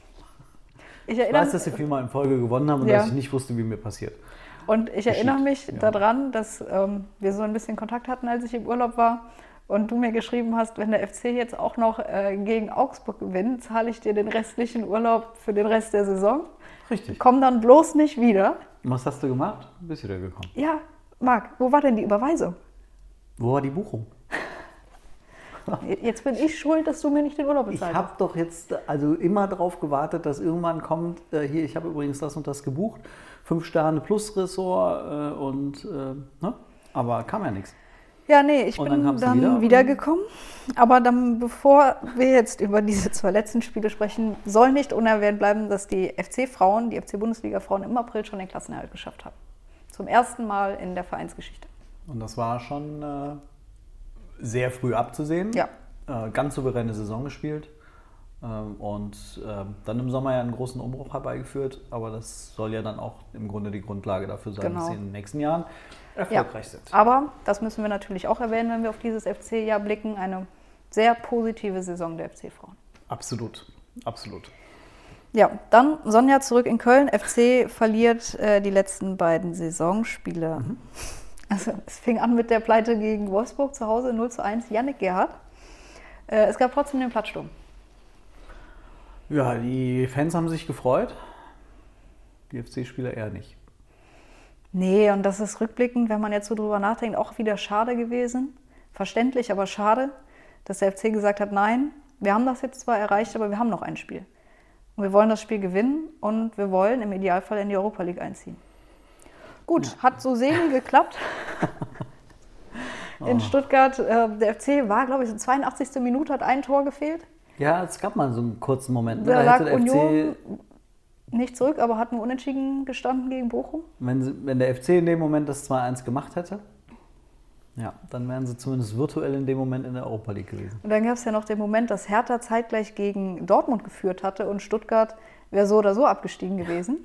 ich Ich weiß, dass sie viermal in Folge gewonnen haben und Ja. dass ich nicht wusste, wie mir passiert. Und ich erinnere mich ja. daran, dass ähm, wir so ein bisschen Kontakt hatten, als ich im Urlaub war. Und du mir geschrieben hast, wenn der FC jetzt auch noch äh, gegen Augsburg gewinnt, zahle ich dir den restlichen Urlaub für den Rest der Saison. Richtig. Komm dann bloß nicht wieder. Und was hast du gemacht? Bist wieder gekommen. Ja, Marc, wo war denn die Überweisung? Wo war die Buchung? <laughs> Jetzt bin ich schuld, dass du mir nicht den Urlaub Ich bezahlt habe doch jetzt also immer darauf gewartet, dass irgendwann kommt, äh, hier, ich habe übrigens das und das gebucht, fünf Sterne plus Ressort äh, und, äh, ne? aber kam ja nichts. Ja, nee, ich Und dann bin du dann wieder? wiedergekommen. Aber dann, bevor wir jetzt über diese zwei letzten Spiele sprechen, soll nicht unerwähnt bleiben, dass die FC-Frauen, die FC-Bundesliga-Frauen im April schon den Klassenerhalt geschafft haben. Zum ersten Mal in der Vereinsgeschichte. Und das war schon äh, sehr früh abzusehen. Ja. Äh, ganz souveräne Saison gespielt. Ähm, und ähm, dann im Sommer ja einen großen Umbruch herbeigeführt. Aber das soll ja dann auch im Grunde die Grundlage dafür sein, Genau. dass sie in den nächsten Jahren Ja. erfolgreich sind. Aber, das müssen wir natürlich auch erwähnen, wenn wir auf dieses FC-Jahr blicken, eine sehr positive Saison der FC-Frauen. Absolut, absolut. Ja, dann Sonja zurück in Köln. FC verliert äh, die letzten beiden Saisonspiele. Also es fing an mit der Pleite gegen Wolfsburg zu Hause 0 zu 1, Yannick Gerhardt. Äh, es gab trotzdem den Platzsturm. Ja, die Fans haben sich gefreut. Die FC-Spieler eher nicht. Nee, und das ist rückblickend, wenn man jetzt so drüber nachdenkt, auch wieder schade gewesen. Verständlich, aber schade, dass der FC gesagt hat, nein, wir haben das jetzt zwar erreicht, aber wir haben noch ein Spiel. Und wir wollen das Spiel gewinnen und wir wollen im Idealfall in die Europa League einziehen. Gut, hat so semi geklappt. <laughs> In Stuttgart, äh, der FC war, glaube ich, in 82. Minute hat ein Tor gefehlt. Ja, es gab mal so einen kurzen Moment. Ne? Da Da lag Union FC, nicht zurück, aber hat nur unentschieden gestanden gegen Bochum. wenn, wenn der FC in dem Moment das 2-1 gemacht hätte, ja, dann wären sie zumindest virtuell in dem Moment in der Europa League gewesen. Und dann gab es ja noch den Moment, dass Hertha zeitgleich gegen Dortmund geführt hatte und Stuttgart wäre so oder so abgestiegen gewesen.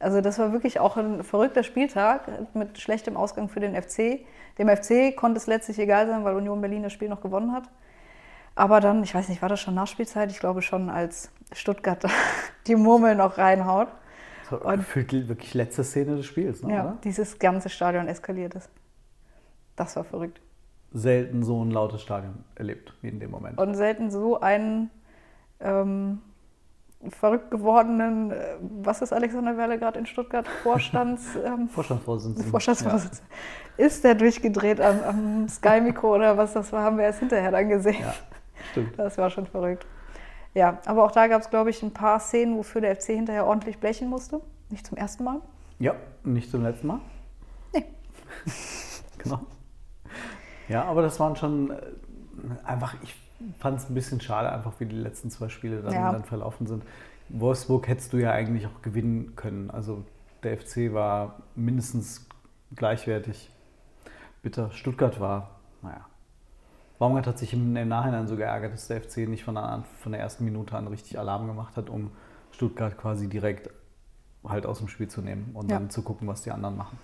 Also das war wirklich auch ein verrückter Spieltag mit schlechtem Ausgang für den FC. Dem FC konnte es letztlich egal sein, weil Union Berlin das Spiel noch gewonnen hat. Aber dann, ich weiß nicht, war das schon Nachspielzeit? Ich glaube schon, als Stuttgart <laughs> die Murmel noch reinhaut. Das war gefühlt wirklich letzte Szene des Spiels, ne, Ja, oder? dieses ganze Stadion eskaliert ist. Das war verrückt. Selten so ein lautes Stadion erlebt wie in dem Moment. und selten so einen ähm, verrückt gewordenen, äh, was ist Alexander Werle gerade in Stuttgart, <laughs> Vorstands, ähm, Vorstandsvorsitzender. Vorstandsvorsitzender, ist der durchgedreht am, am Sky-Mikro oder was das war, haben wir erst hinterher dann gesehen. Ja, ja, stimmt. Das war schon verrückt. Ja, aber auch da gab es, glaube ich, ein paar Szenen, wofür der FC hinterher ordentlich blechen musste. Nicht zum ersten Mal. Ja, nicht zum letzten Mal. Nee. <laughs> Genau. Ja, aber das waren schon äh, einfach, ich fand es ein bisschen schade, einfach wie die letzten zwei Spiele dann, Ja. dann verlaufen sind. Wolfsburg hättest du ja eigentlich auch gewinnen können. Also der FC war mindestens gleichwertig. Bitter. Stuttgart war, naja. Baumgart hat sich im, im Nachhinein so geärgert, dass der FC nicht von der, von der ersten Minute an richtig Alarm gemacht hat, um Stuttgart quasi direkt halt aus dem Spiel zu nehmen und Ja. dann zu gucken, was die anderen machen.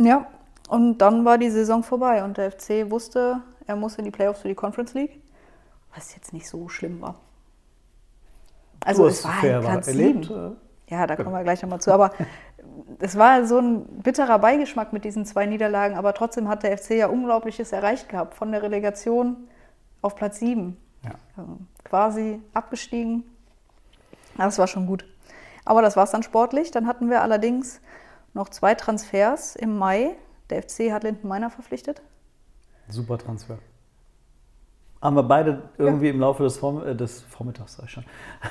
Ja, und dann war die Saison vorbei und der FC wusste, er muss in die Playoffs für die Conference League, was jetzt nicht so schlimm war. Also es war fair halt Platz erlebt, sieben. äh, Ja, da kommen wir gleich nochmal zu. Aber <laughs> es war so ein bitterer Beigeschmack mit diesen zwei Niederlagen, aber trotzdem hat der FC ja Unglaubliches erreicht gehabt. Von der Relegation auf Platz sieben. Ja. Ähm, Quasi abgestiegen. Das war schon gut. Aber das war es dann sportlich. Dann hatten wir allerdings noch zwei Transfers im Mai. Der FC hat Linden Meiner verpflichtet. Super Transfer. Haben wir beide irgendwie im Laufe des, Vorm äh, des Vormittags, sag ich schon,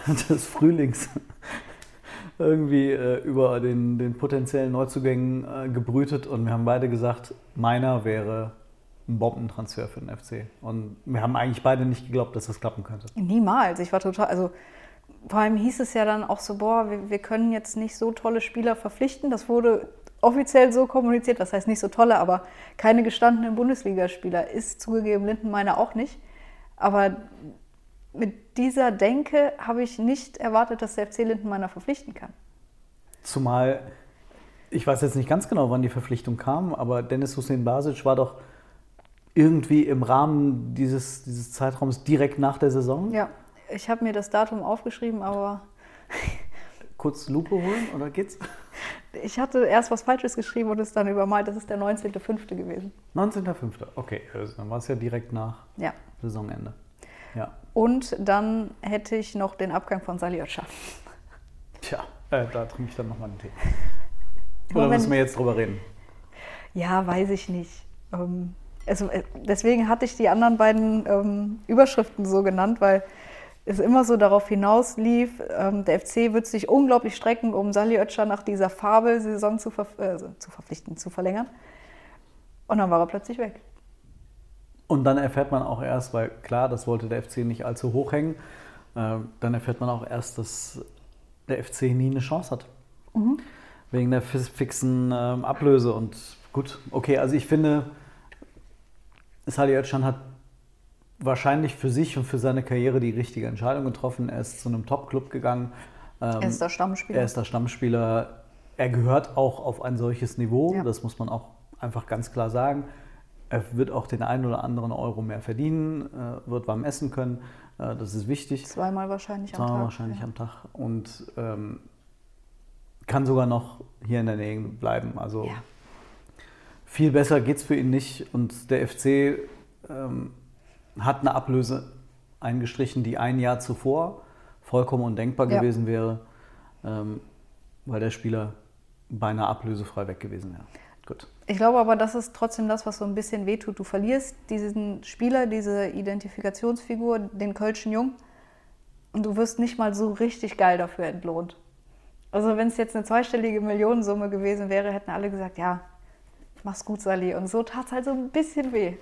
<laughs> des Frühlings <laughs> irgendwie äh, über den, den potenziellen Neuzugängen äh, gebrütet und wir haben beide gesagt, meiner wäre ein Bombentransfer für den FC. Und wir haben eigentlich beide nicht geglaubt, dass das klappen könnte. Niemals. Ich war total, also vor allem hieß es ja dann auch so, boah, wir, wir können jetzt nicht so tolle Spieler verpflichten. Das wurde offiziell so kommuniziert, das heißt nicht so tolle, aber keine gestandenen Bundesligaspieler ist zugegeben Lindenmeiner auch nicht. Aber mit dieser Denke habe ich nicht erwartet, dass der FC Lindenmeiner verpflichten kann. Zumal, ich weiß jetzt nicht ganz genau, wann die Verpflichtung kam, aber Dennis Hussein Basic war doch irgendwie im Rahmen dieses, dieses Zeitraums direkt nach der Saison? Ja, ich habe mir das Datum aufgeschrieben, aber Kurz Lupe holen oder geht's? <laughs> ich hatte erst was Falsches geschrieben und es dann übermalt. Das ist der 19.05. gewesen. 19.05. Okay, also dann war es ja direkt nach Ja. Saisonende. Ja. Und dann hätte ich noch den Abgang von Saliocha. Tja, äh, da trinke ich dann nochmal einen Tee. Oder Moment. müssen wir jetzt drüber reden? Ja, weiß ich nicht. Ähm, also, äh, deswegen hatte ich die anderen beiden ähm, Überschriften so genannt, weil es immer so darauf hinauslief, ähm, der FC wird sich unglaublich strecken, um Sali Oetscher nach dieser Fabelsaison zu, ver äh, zu verpflichten, zu verlängern. Und dann war er plötzlich weg. Und dann erfährt man auch erst, weil klar, das wollte der FC nicht allzu hoch hängen, äh, dann erfährt man auch erst, dass der FC nie eine Chance hat. Wegen der fix- fixen ähm, Ablöse. Und gut, okay, also ich finde, Salih Özcan hat wahrscheinlich für sich und für seine Karriere die richtige Entscheidung getroffen. Er ist zu einem Top-Club gegangen. Ähm, Er ist der Stammspieler. Er ist der Stammspieler. Er gehört auch auf ein solches Niveau. Ja. Das muss man auch einfach ganz klar sagen. Er wird auch den einen oder anderen Euro mehr verdienen, äh, wird warm essen können. Äh, das ist wichtig. Zweimal wahrscheinlich am Zweimal Tag. wahrscheinlich ja. am Tag. Und ähm, kann sogar noch hier in der Nähe bleiben. Also Ja. viel besser geht es für ihn nicht. Und der FC ähm, hat eine Ablöse eingestrichen, die ein Jahr zuvor vollkommen undenkbar Ja. gewesen wäre, ähm, weil der Spieler beinahe ablösefrei weg gewesen wäre. Gut. Ich glaube aber, das ist trotzdem das, was so ein bisschen wehtut. Du verlierst diesen Spieler, diese Identifikationsfigur, den Kölschen Jung, und du wirst nicht mal so richtig geil dafür entlohnt. Also wenn es jetzt eine zweistellige Millionensumme gewesen wäre, hätten alle gesagt, ja, mach's gut, Sali. Und so tat es halt so ein bisschen weh.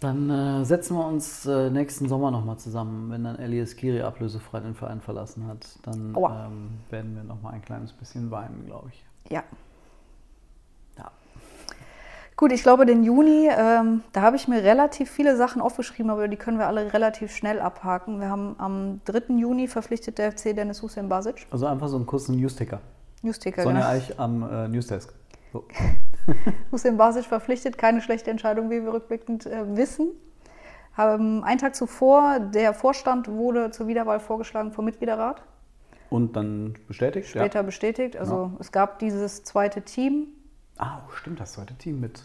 Dann äh, setzen wir uns äh, nächsten Sommer nochmal zusammen, wenn dann Elias Kiri ablösefrei den Verein verlassen hat. Dann ähm, werden wir nochmal ein kleines bisschen weinen, glaube ich. Ja. Ja. Gut, ich glaube, den Juni, ähm, da habe ich mir relativ viele Sachen aufgeschrieben, aber die können wir alle relativ schnell abhaken. Wir haben am 3. Juni verpflichtet der FC Dennis Hussein Basic. Also einfach so einen kurzen Newsticker. Newsticker, Sonja genau. Eich am äh, Newsdesk. So. <laughs> <laughs> Hussein Basic verpflichtet, keine schlechte Entscheidung, wie wir rückblickend äh, wissen. Ähm, einen Tag zuvor, der Vorstand wurde zur Wiederwahl vorgeschlagen vom Mitgliederrat, Und dann bestätigt? später bestätigt. Also es gab dieses zweite Team, Ja. Ah, oh, stimmt, das zweite Team mit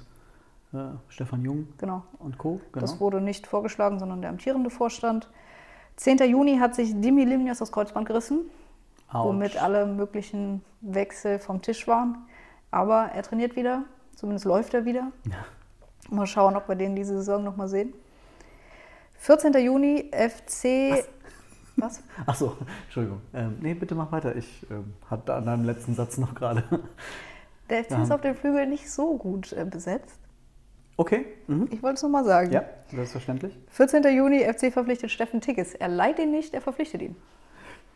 äh, Stefan Jung genau. und Co. Genau. Das wurde nicht vorgeschlagen, sondern der amtierende Vorstand. 10. Juni hat sich Dimi Limnios das Kreuzband gerissen, Autsch. womit alle möglichen Wechsel vom Tisch waren. Aber er trainiert wieder, zumindest läuft er wieder. Mal schauen, ob wir den diese Saison nochmal sehen. 14. Juni, FC. Was? <laughs> Ach so, Entschuldigung. Ähm, nee, bitte mach weiter. Ich ähm, hatte an deinem letzten Satz noch gerade. <laughs> Der FC Ja. ist auf dem Flügel nicht so gut äh, besetzt. Okay. Mhm. Ich wollte es nur mal sagen. Ja, selbstverständlich. 14. Juni, FC verpflichtet Steffen Tigges. Er leiht ihn nicht, er verpflichtet ihn.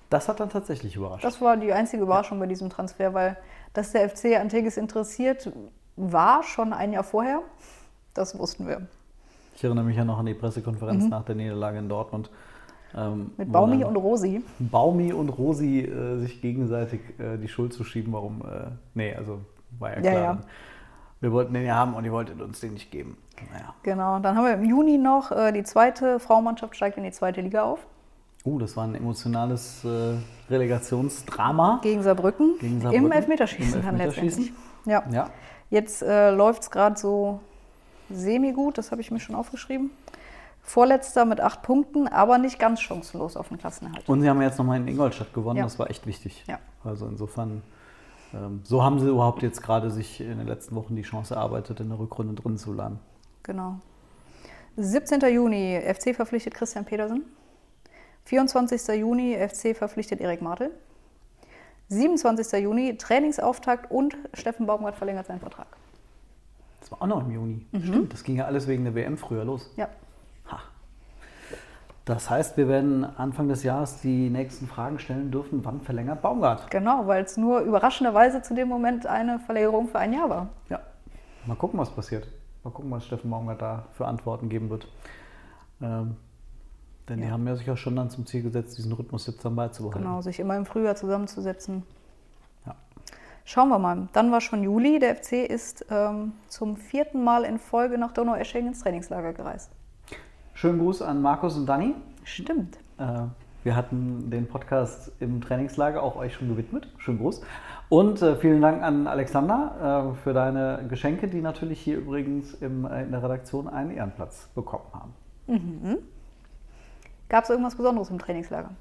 Das hat dann tatsächlich überrascht. Das war die einzige Überraschung bei diesem Transfer, weil dass der FC an Tigges interessiert war schon ein Jahr vorher. Das wussten wir. Ich erinnere mich ja noch an die Pressekonferenz nach der Niederlage in Dortmund. ähm, Mhm. Mit Baumi dann und Rosi. Baumi und Rosi äh, sich gegenseitig äh, die Schuld zu schieben, warum. Äh, nee, also war ja Ja, klar. ja. Wir wollten den ja haben und ihr wolltet uns den nicht geben. Naja. Genau. Dann haben wir im Juni noch äh, die zweite Frauenmannschaft steigt in die zweite Liga auf. Uh, das war ein emotionales äh, Relegationsdrama. Gegen Saarbrücken. Gegen Saarbrücken. Im Elfmeterschießen Im dann Elfmeterschießen. letztendlich. Ja. Ja. Jetzt äh, läuft es gerade so semi-gut, das habe ich mir schon aufgeschrieben. Vorletzter mit acht Punkten, aber nicht ganz chancenlos auf den Klassenerhalt. Und sie haben jetzt nochmal in Ingolstadt gewonnen, Ja. das war echt wichtig. Ja. Also insofern, ähm, so haben sie überhaupt jetzt gerade sich in den letzten Wochen die Chance erarbeitet, in der Rückrunde drin zu bleiben. Genau. 17. Juni, FC verpflichtet Christian Pedersen. 24. Juni, FC verpflichtet Erik Martel. 27. Juni, Trainingsauftakt und Steffen Baumgart verlängert seinen Vertrag. Das war auch noch im Juni. Mhm. Stimmt, das ging ja alles wegen der WM früher los. Ja, Ha. Das heißt, wir werden Anfang des Jahres die nächsten Fragen stellen dürfen, wann verlängert Baumgart? genau, weil es nur überraschenderweise zu dem Moment eine Verlängerung für ein Jahr war. Ja, mal gucken, was passiert. Mal gucken, was Steffen Baumgart da für Antworten geben wird. Ähm, denn die Ja. haben ja sich auch schon dann zum Ziel gesetzt, diesen Rhythmus jetzt dann beizubehalten. Genau, sich immer im Frühjahr zusammenzusetzen. Ja. Schauen wir mal. Dann war schon Juli. Der FC ist ähm, zum vierten Mal in Folge nach Donaueschingen ins Trainingslager gereist. Schönen Gruß an Markus und Dani. Stimmt. Äh, wir hatten den Podcast im Trainingslager auch euch schon gewidmet. Schönen Gruß. Und äh, vielen Dank an Alexander äh, für deine Geschenke, die natürlich hier übrigens im, äh, in der Redaktion einen Ehrenplatz bekommen haben. Gab es irgendwas Besonderes im Trainingslager?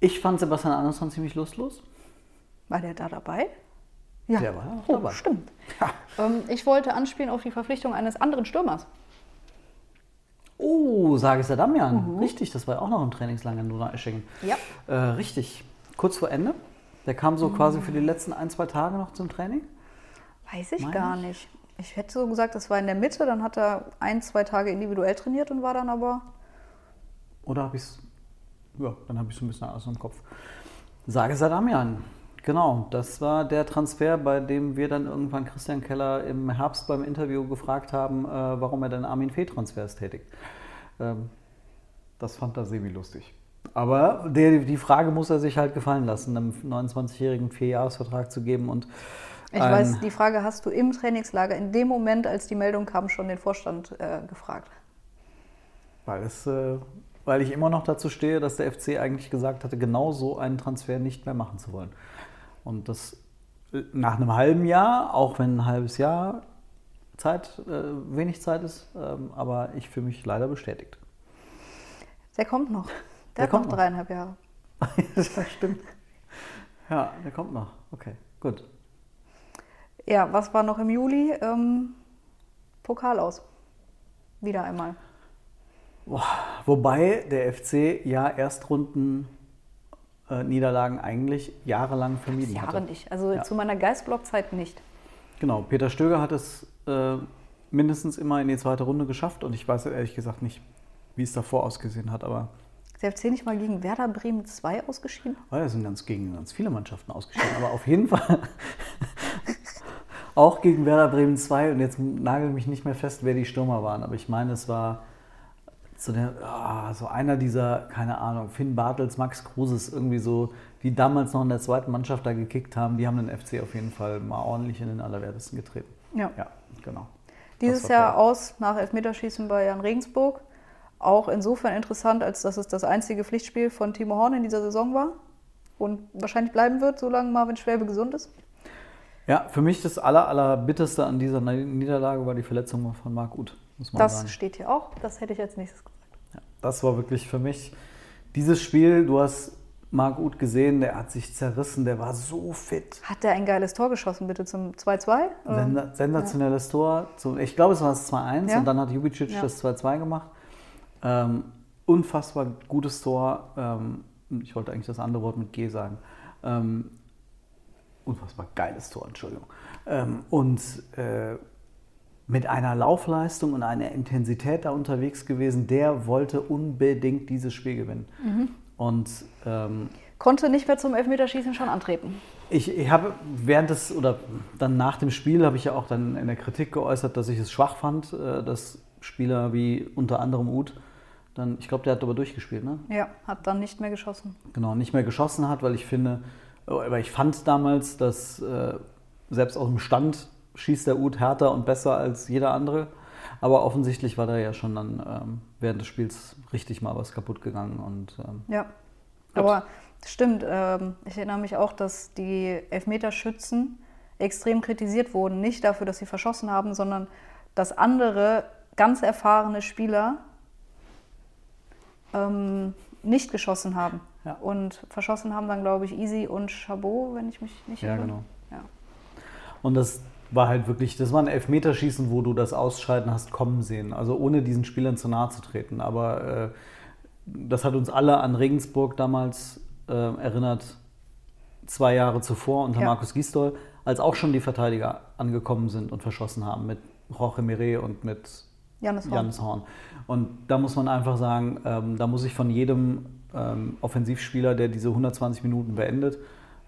Ich fand Sebastian Andersson ziemlich lustlos. War der da dabei? Ja, Der war auch oh, dabei. stimmt. Ähm, ich wollte anspielen auf die Verpflichtung eines anderen Stürmers. Oh, sage es der Damian. Richtig, das war ja auch noch im Trainingslager in Donaueschingen. Ja. Äh, richtig. Kurz vor Ende. Der kam so quasi für die letzten ein, zwei Tage noch zum Training. Weiß ich Meine gar ich? nicht. Ich hätte so gesagt, das war in der Mitte, dann hat er ein, zwei Tage individuell trainiert und war dann aber. Oder habe ich es. Ja, dann habe ich es ein bisschen alles im Kopf. Sage es der Damian. Genau, das war der Transfer, bei dem wir dann irgendwann Christian Keller im Herbst beim Interview gefragt haben, äh, warum er denn Armin Fee-Transfers tätigt. Ähm, das fand er semi-lustig. Aber der, die Frage muss er sich halt gefallen lassen, einem 29-jährigen Vierjahresvertrag zu geben und Ich ein- weiß, die Frage hast du im Trainingslager in dem Moment, als die Meldung kam, schon den Vorstand äh, gefragt. Weil, es, äh, weil ich immer noch dazu stehe, dass der FC eigentlich gesagt hatte, genau so einen Transfer nicht mehr machen zu wollen. Und das äh, nach einem halben Jahr, auch wenn ein halbes Jahr Zeit, äh, wenig Zeit ist, ähm, aber ich fühle mich leider bestätigt. Der kommt noch. Der Der, kommt noch noch. dreieinhalb Jahre. <laughs> das stimmt. Ja, der kommt noch. Okay, gut. Ja, was war noch im Juli? Ähm, Pokal aus. Wieder einmal. Wobei der FC ja Erstrunden äh, Niederlagen eigentlich jahrelang vermieden Jahre hatte. nicht. Also Ja. zu meiner Geistblockzeit nicht. Genau, Peter Stöger hat es äh, mindestens immer in die zweite Runde geschafft und ich weiß ehrlich gesagt nicht, wie es davor ausgesehen hat, aber Ist der FC nicht mal gegen Werder Bremen 2 ausgeschieden? oh, da sind ganz gegen ganz viele Mannschaften ausgeschieden, aber auf jeden Fall auch gegen Werder Bremen 2 und jetzt nagel mich nicht mehr fest, wer die Stürmer waren, aber ich meine, es war so, der, ah, so einer dieser, keine Ahnung, Finn Bartels, Max Kruses, irgendwie so, die damals noch in der zweiten Mannschaft da gekickt haben, die haben den FC auf jeden Fall mal ordentlich in den Allerwertesten getreten. Ja. Ja, genau. Dieses Jahr toll. aus nach Elfmeterschießen bei Jan Regensburg. Auch insofern interessant, als dass es das einzige Pflichtspiel von Timo Horn in dieser Saison war und wahrscheinlich bleiben wird, solange Marvin Schwäbe gesund ist. Ja, für mich das aller, allerbitterste an dieser Niederlage war die Verletzung von Marc Uth, Das sagen. steht hier auch. Das hätte ich als nächstes gesagt. Ja, das war wirklich für mich dieses Spiel. Du hast Marc Uth gesehen, der hat sich zerrissen, der war so fit. Hat der ein geiles Tor geschossen, bitte zum 2-2? Oder? Senda sensationelles Tor. Zum, ich glaube, es war das 2-1 Ja. und dann hat Jubicic Ja. das 2-2 gemacht. Ähm, unfassbar gutes Tor. Ähm, ich wollte eigentlich das andere Wort mit G sagen. Ähm, unfassbar geiles Tor, Entschuldigung. Ähm, und äh, mit einer Laufleistung und einer Intensität da unterwegs gewesen, der wollte unbedingt dieses Spiel gewinnen. Mhm. Und ähm, Konnte nicht mehr zum Elfmeterschießen schon antreten. ich, ich habe während des oder dann nach dem Spiel habe ich ja auch dann in der Kritik geäußert, dass ich es schwach fand, äh, dass Spieler wie unter anderem Uth dann, ich glaube, der hat aber durchgespielt, ne? Ja, hat dann nicht mehr geschossen. Genau, nicht mehr geschossen hat, weil ich finde, aber ich fand damals, dass äh, selbst aus dem Stand schießt der Uth härter und besser als jeder andere. Aber offensichtlich war da ja schon dann ähm, während des Spiels richtig mal was kaputt gegangen und ähm, Ja, aber stimmt. Ähm, ich erinnere mich auch, dass die Elfmeterschützen extrem kritisiert wurden. Nicht dafür, dass sie verschossen haben, sondern dass andere ganz erfahrene Spieler ähm, nicht geschossen haben. Ja. Und verschossen haben dann, glaube ich, Easy und Chabot, wenn ich mich nicht Ja, irre. genau. Ja. Und das war halt wirklich, das war ein Elfmeterschießen, wo du das Ausscheiden hast kommen sehen. Also ohne diesen Spielern zu nahe zu treten. Aber äh, das hat uns alle an Regensburg damals äh, erinnert, zwei Jahre zuvor unter Ja. Markus Gisdol, als auch schon die Verteidiger angekommen sind und verschossen haben mit Roche Mire und mit Janis Horn. Janis Horn. Und da muss man einfach sagen, ähm, da muss ich von jedem ähm, Offensivspieler, der diese 120 Minuten beendet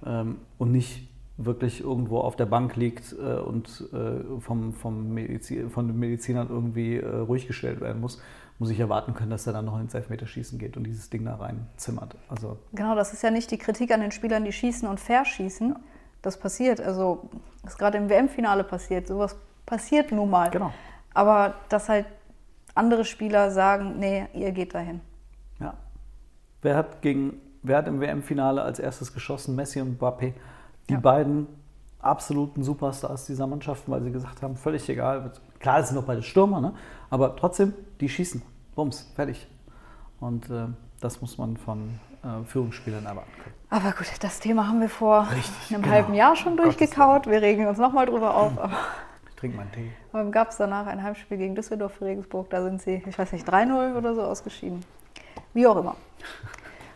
ähm, und nicht wirklich irgendwo auf der Bank liegt äh, und äh, vom, vom Medizi von den Medizinern irgendwie äh, ruhig gestellt werden muss, muss ich erwarten können, dass er dann noch ins Elfmeterschießen geht und dieses Ding da reinzimmert. Also Genau, das ist ja nicht die Kritik an den Spielern, die schießen und verschießen. Das passiert, also ist gerade im WM-Finale passiert. Sowas passiert nun mal. Genau. Aber dass halt andere Spieler sagen, nee, ihr geht dahin. Wer hat gegen, wer hat im WM-Finale als erstes geschossen? Messi und Mbappé. Die Ja. beiden absoluten Superstars dieser Mannschaften, weil sie gesagt haben, völlig egal. Klar, es sind noch beide Stürmer, ne? aber trotzdem, die schießen. Bums, fertig. Und äh, das muss man von äh, Führungsspielern erwarten können. Aber gut, das Thema haben wir vor Richtig, einem genau. halben Jahr schon durchgekaut. Wir regen uns nochmal drüber auf. Aber Ich trinke meinen Tee. dann gab es danach ein Heimspiel gegen Düsseldorf für Regensburg. Da sind sie, ich weiß nicht, 3-0 oder so ausgeschieden. Wie auch immer.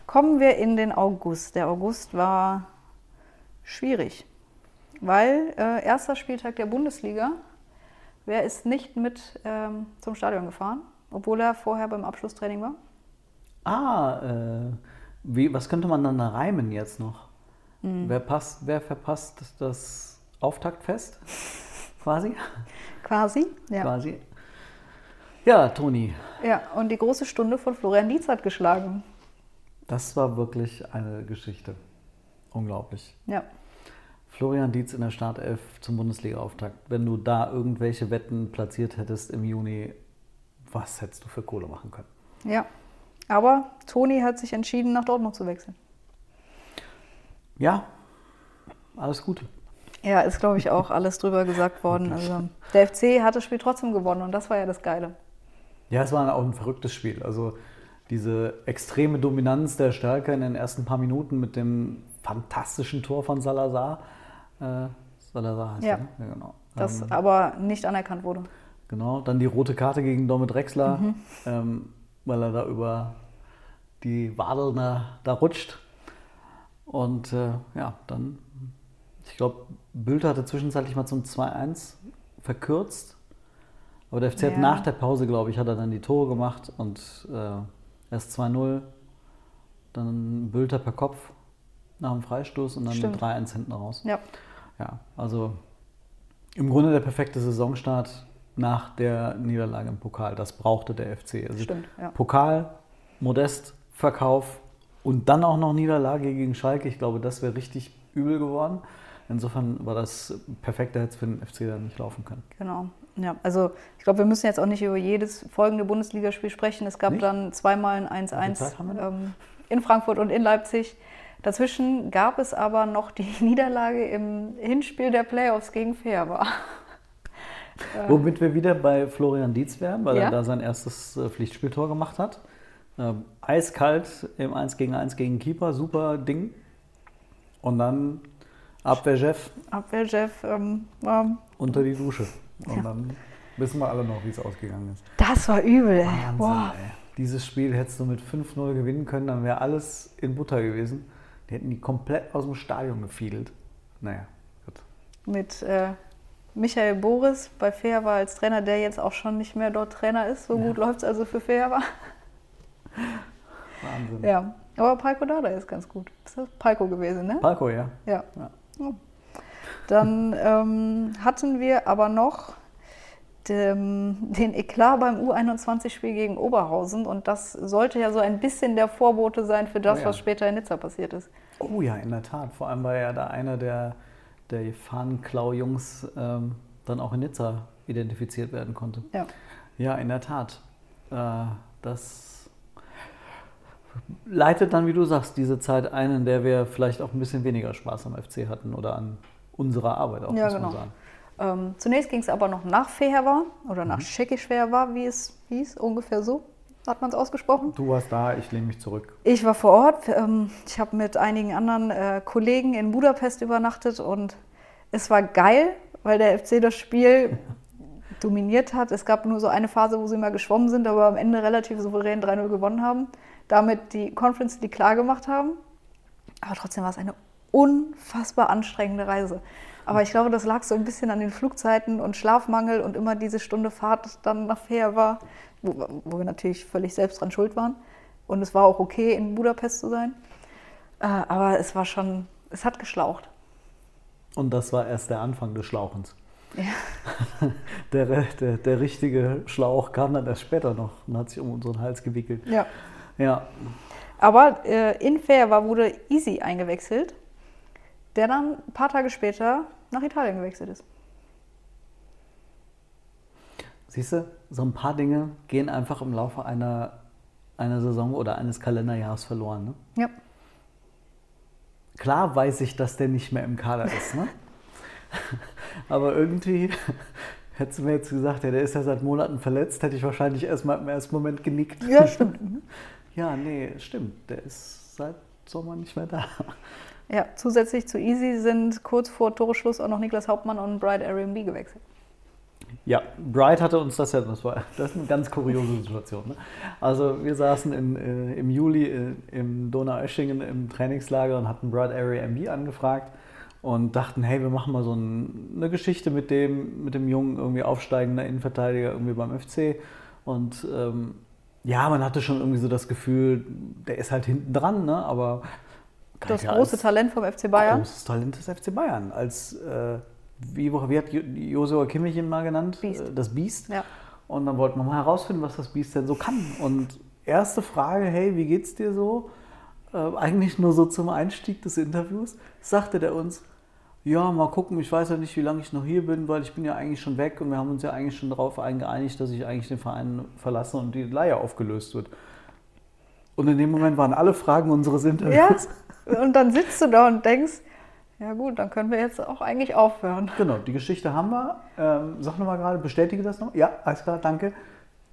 Kommen wir in den August. Der August war schwierig, weil äh, erster Spieltag der Bundesliga. Wer ist nicht mit ähm, zum Stadion gefahren, obwohl er vorher beim Abschlusstraining war? Ah, äh, wie, was könnte man dann da reimen jetzt noch? Hm. Wer, passt, wer verpasst das Auftaktfest? Quasi? Quasi, ja. Quasi. Ja, Toni, Ja, und die große Stunde von Florian Dietz hat geschlagen. Das war wirklich eine Geschichte. Unglaublich. Ja, Florian Dietz in der Startelf zum Bundesliga-Auftakt. Wenn du da irgendwelche Wetten platziert hättest im Juni, was hättest du für Kohle machen können? ja. Aber Toni hat sich entschieden, nach Dortmund zu wechseln. Ja, alles Gute. Ja, ist, glaube ich, auch alles drüber gesagt worden. Also, der FC hat das Spiel trotzdem gewonnen und das war ja das Geile. Ja, es war auch ein verrücktes Spiel. Also diese extreme Dominanz der Stärke in den ersten paar Minuten mit dem fantastischen Tor von Salazar. Äh, Salazar heißt Ja. ne? ja genau. Das Ähm, aber nicht anerkannt wurde. Genau, dann die rote Karte gegen Domit Drexler, Mhm. ähm, weil er da über die Wadel da, da rutscht. Und äh, ja, dann, ich glaube, Bülter hatte zwischenzeitlich mal zum 2-1 verkürzt. Aber der FC Ja. hat nach der Pause, glaube ich, hat er dann die Tore gemacht und äh, erst 2-0, dann Bülter per Kopf nach dem Freistoß und dann Stimmt. 3-1 hinten raus. Ja, Ja, also im Grunde der perfekte Saisonstart nach der Niederlage im Pokal. Das brauchte der FC. Also Stimmt, ja. Pokal, Modest, Verkauf und dann auch noch Niederlage gegen Schalke. Ich glaube, das wäre richtig übel geworden. Insofern war das perfekt, da hätte es für den FC dann nicht laufen können. genau. Ja, also ich glaube, wir müssen jetzt auch nicht über jedes folgende Bundesligaspiel sprechen. Es gab Nicht? dann zweimal ein Wie viel 1-1 Zeit haben wir noch? ähm, in Frankfurt und in Leipzig. Dazwischen gab es aber noch die <laughs> Niederlage im Hinspiel der Playoffs gegen Fair war. <laughs> Womit wir wieder bei Florian Dietz wären, weil Ja. er da sein erstes äh, Pflichtspieltor gemacht hat. Ähm, eiskalt im 1 gegen 1 gegen Keeper, super Ding. Und dann Abwehrchef Abwehrchef, ähm, ähm, unter die Dusche. Und dann wissen wir alle noch, wie es ausgegangen ist. das war übel. Ey. Wahnsinn, Boah. ey. Dieses Spiel hättest du mit 5-0 gewinnen können, dann wäre alles in Butter gewesen. Die hätten die komplett aus dem Stadion gefiedelt. Naja, gut. Mit äh, Michael Boris bei Fair war als Trainer, der jetzt auch schon nicht mehr dort Trainer ist. So gut läuft es also für Fair war. Wahnsinn. Ja, aber Palko Dada ist ganz gut. Ist das Palko gewesen, ne? Palko, ja. Ja. Ja. Dann ähm, hatten wir aber noch dem, den Eklat beim U21-Spiel gegen Oberhausen und das sollte ja so ein bisschen der Vorbote sein für das, Oh ja. was später in Nizza passiert ist. Oh ja, in der Tat. Vor allem war ja da einer der, der Fahnenklau-Jungs ähm, dann auch in Nizza identifiziert werden konnte. Ja. Ja, in der Tat. Äh, das leitet dann, wie du sagst, diese Zeit ein, in der wir vielleicht auch ein bisschen weniger Spaß am FC hatten oder an unserer Arbeit auch, Ja, muss genau. man sagen. Ähm, zunächst ging es aber noch nach Feherwa oder Mhm. nach Tschechisch-Feherwa, wie es hieß, ungefähr so hat man es ausgesprochen. Du warst da, ich lehne mich zurück. Ich war vor Ort. ähm, Ich habe mit einigen anderen äh, Kollegen in Budapest übernachtet und es war geil, weil der FC das Spiel <laughs> dominiert hat. Es gab nur so eine Phase, wo sie mal geschwommen sind, aber am Ende relativ souverän 3-0 gewonnen haben. Damit die Conference die klar gemacht haben. Aber trotzdem war es eine unfassbar anstrengende Reise. Aber ich glaube, das lag so ein bisschen an den Flugzeiten und Schlafmangel und immer diese Stunde Fahrt dann nach Fair war, wo, wo wir natürlich völlig selbst dran schuld waren. Und es war auch okay, in Budapest zu sein. Äh, aber es war schon, es hat geschlaucht. Und das war erst der Anfang des Schlauchens. Ja. <laughs> der, der, der richtige Schlauch kam dann erst später noch und hat sich um unseren Hals gewickelt. Ja. Ja. Aber äh, in Fair war, wurde Easy eingewechselt, der dann ein paar Tage später nach Italien gewechselt ist. Siehst du, so ein paar Dinge gehen einfach im Laufe einer, einer Saison oder eines Kalenderjahres verloren. Ne? Ja. Klar weiß ich, dass der nicht mehr im Kader ist. Ne? <laughs> Aber irgendwie <laughs> hättest du mir jetzt gesagt, ja, der ist ja seit Monaten verletzt, hätte ich wahrscheinlich erstmal im ersten Moment genickt. Ja, <laughs> stimmt. ja, nee, stimmt. Der ist seit Sommer nicht mehr da. Ja, zusätzlich zu Easy sind kurz vor Toreschluss auch noch Niklas Hauptmann und Bright Airbnb gewechselt. Ja, Bright hatte uns das ja, das war das ist eine ganz kuriose Situation. Ne? Also wir saßen in, äh, im Juli äh, im Donaueschingen im Trainingslager und hatten Bright Airbnb angefragt und dachten, hey, wir machen mal so ein, eine Geschichte mit dem, mit dem jungen, irgendwie aufsteigenden Innenverteidiger irgendwie beim FC. Und ähm, ja, man hatte schon irgendwie so das Gefühl, der ist halt hinten dran, ne? aber das große Talent vom FC Bayern. Großes Talent des FC Bayern. Als, äh, wie, wie hat Josua Kimmich ihn mal genannt? Biest. Äh, das Biest. Ja. Und dann wollten wir mal herausfinden, was das Biest denn so kann. Und erste Frage, hey, wie geht's dir so? Äh, eigentlich nur so zum Einstieg des Interviews, sagte der uns, ja, mal gucken, ich weiß ja nicht, wie lange ich noch hier bin, weil ich bin ja eigentlich schon weg und wir haben uns ja eigentlich schon darauf eingeeinigt, dass ich eigentlich den Verein verlasse und die Leihe aufgelöst wird. Und in dem Moment waren alle Fragen unseres Interviews. Ja, und dann sitzt du da und denkst, ja gut, dann können wir jetzt auch eigentlich aufhören. Genau, die Geschichte haben wir. Ähm, sag nochmal gerade, bestätige das noch. Ja, alles klar, danke.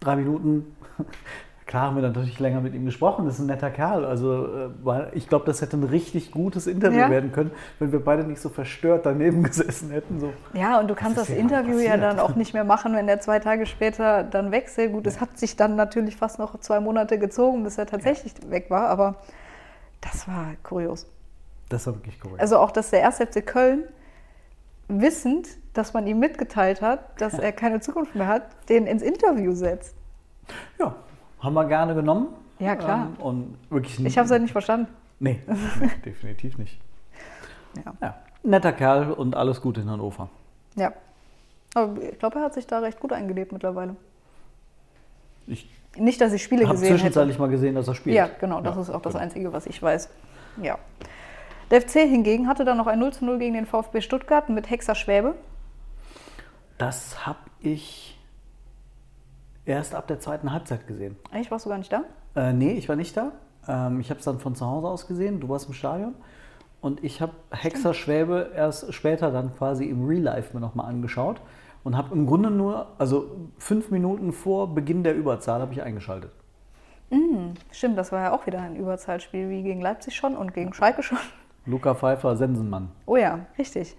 Drei Minuten <laughs> Klar haben wir natürlich länger mit ihm gesprochen. Das ist ein netter Kerl. Also äh, ich glaube, das hätte ein richtig gutes Interview ja. werden können, wenn wir beide nicht so verstört daneben <laughs> gesessen hätten. So. Ja, und du kannst das Interview ja dann auch nicht mehr machen, wenn er zwei Tage später dann wechselt. Gut, es ja. hat sich dann natürlich fast noch zwei Monate gezogen, bis er tatsächlich ja. weg war, aber das war kurios. Das war wirklich kurios. Also auch, dass der 1. FC Köln wissend, dass man ihm mitgeteilt hat, dass er keine Zukunft mehr hat, den ins Interview setzt. Ja, haben wir gerne genommen. Ja, klar. Ähm, und wirklich ich habe es halt nicht verstanden. Nee, <laughs> nee definitiv nicht. Ja. ja. Netter Kerl und alles Gute in Hannover. Ja. Aber ich glaube, er hat sich da recht gut eingelebt mittlerweile. Ich nicht, dass ich Spiele gesehen habe. zwischenzeitlich mal gesehen, dass er spielt. Ja, genau. Das ja, ist auch das genau. Einzige, was ich weiß. Ja. Der FC hingegen hatte dann noch ein 0 zu 0 gegen den VfB Stuttgart mit Hexer Schwäbe. Das habe ich erst ab der zweiten Halbzeit gesehen. Echt? Warst du gar nicht da? Äh, nee, ich war nicht da. Ähm, ich habe es dann von zu Hause aus gesehen. Du warst im Stadion. Und ich habe Hexer Schwäbe erst später dann quasi im Real Life mir nochmal angeschaut und habe im Grunde nur, also fünf Minuten vor Beginn der Überzahl, habe ich eingeschaltet. Mm, stimmt, das war ja auch wieder ein Überzahlspiel wie gegen Leipzig schon und gegen Schalke schon. Luca Pfeiffer, Sensenmann. Oh ja, richtig.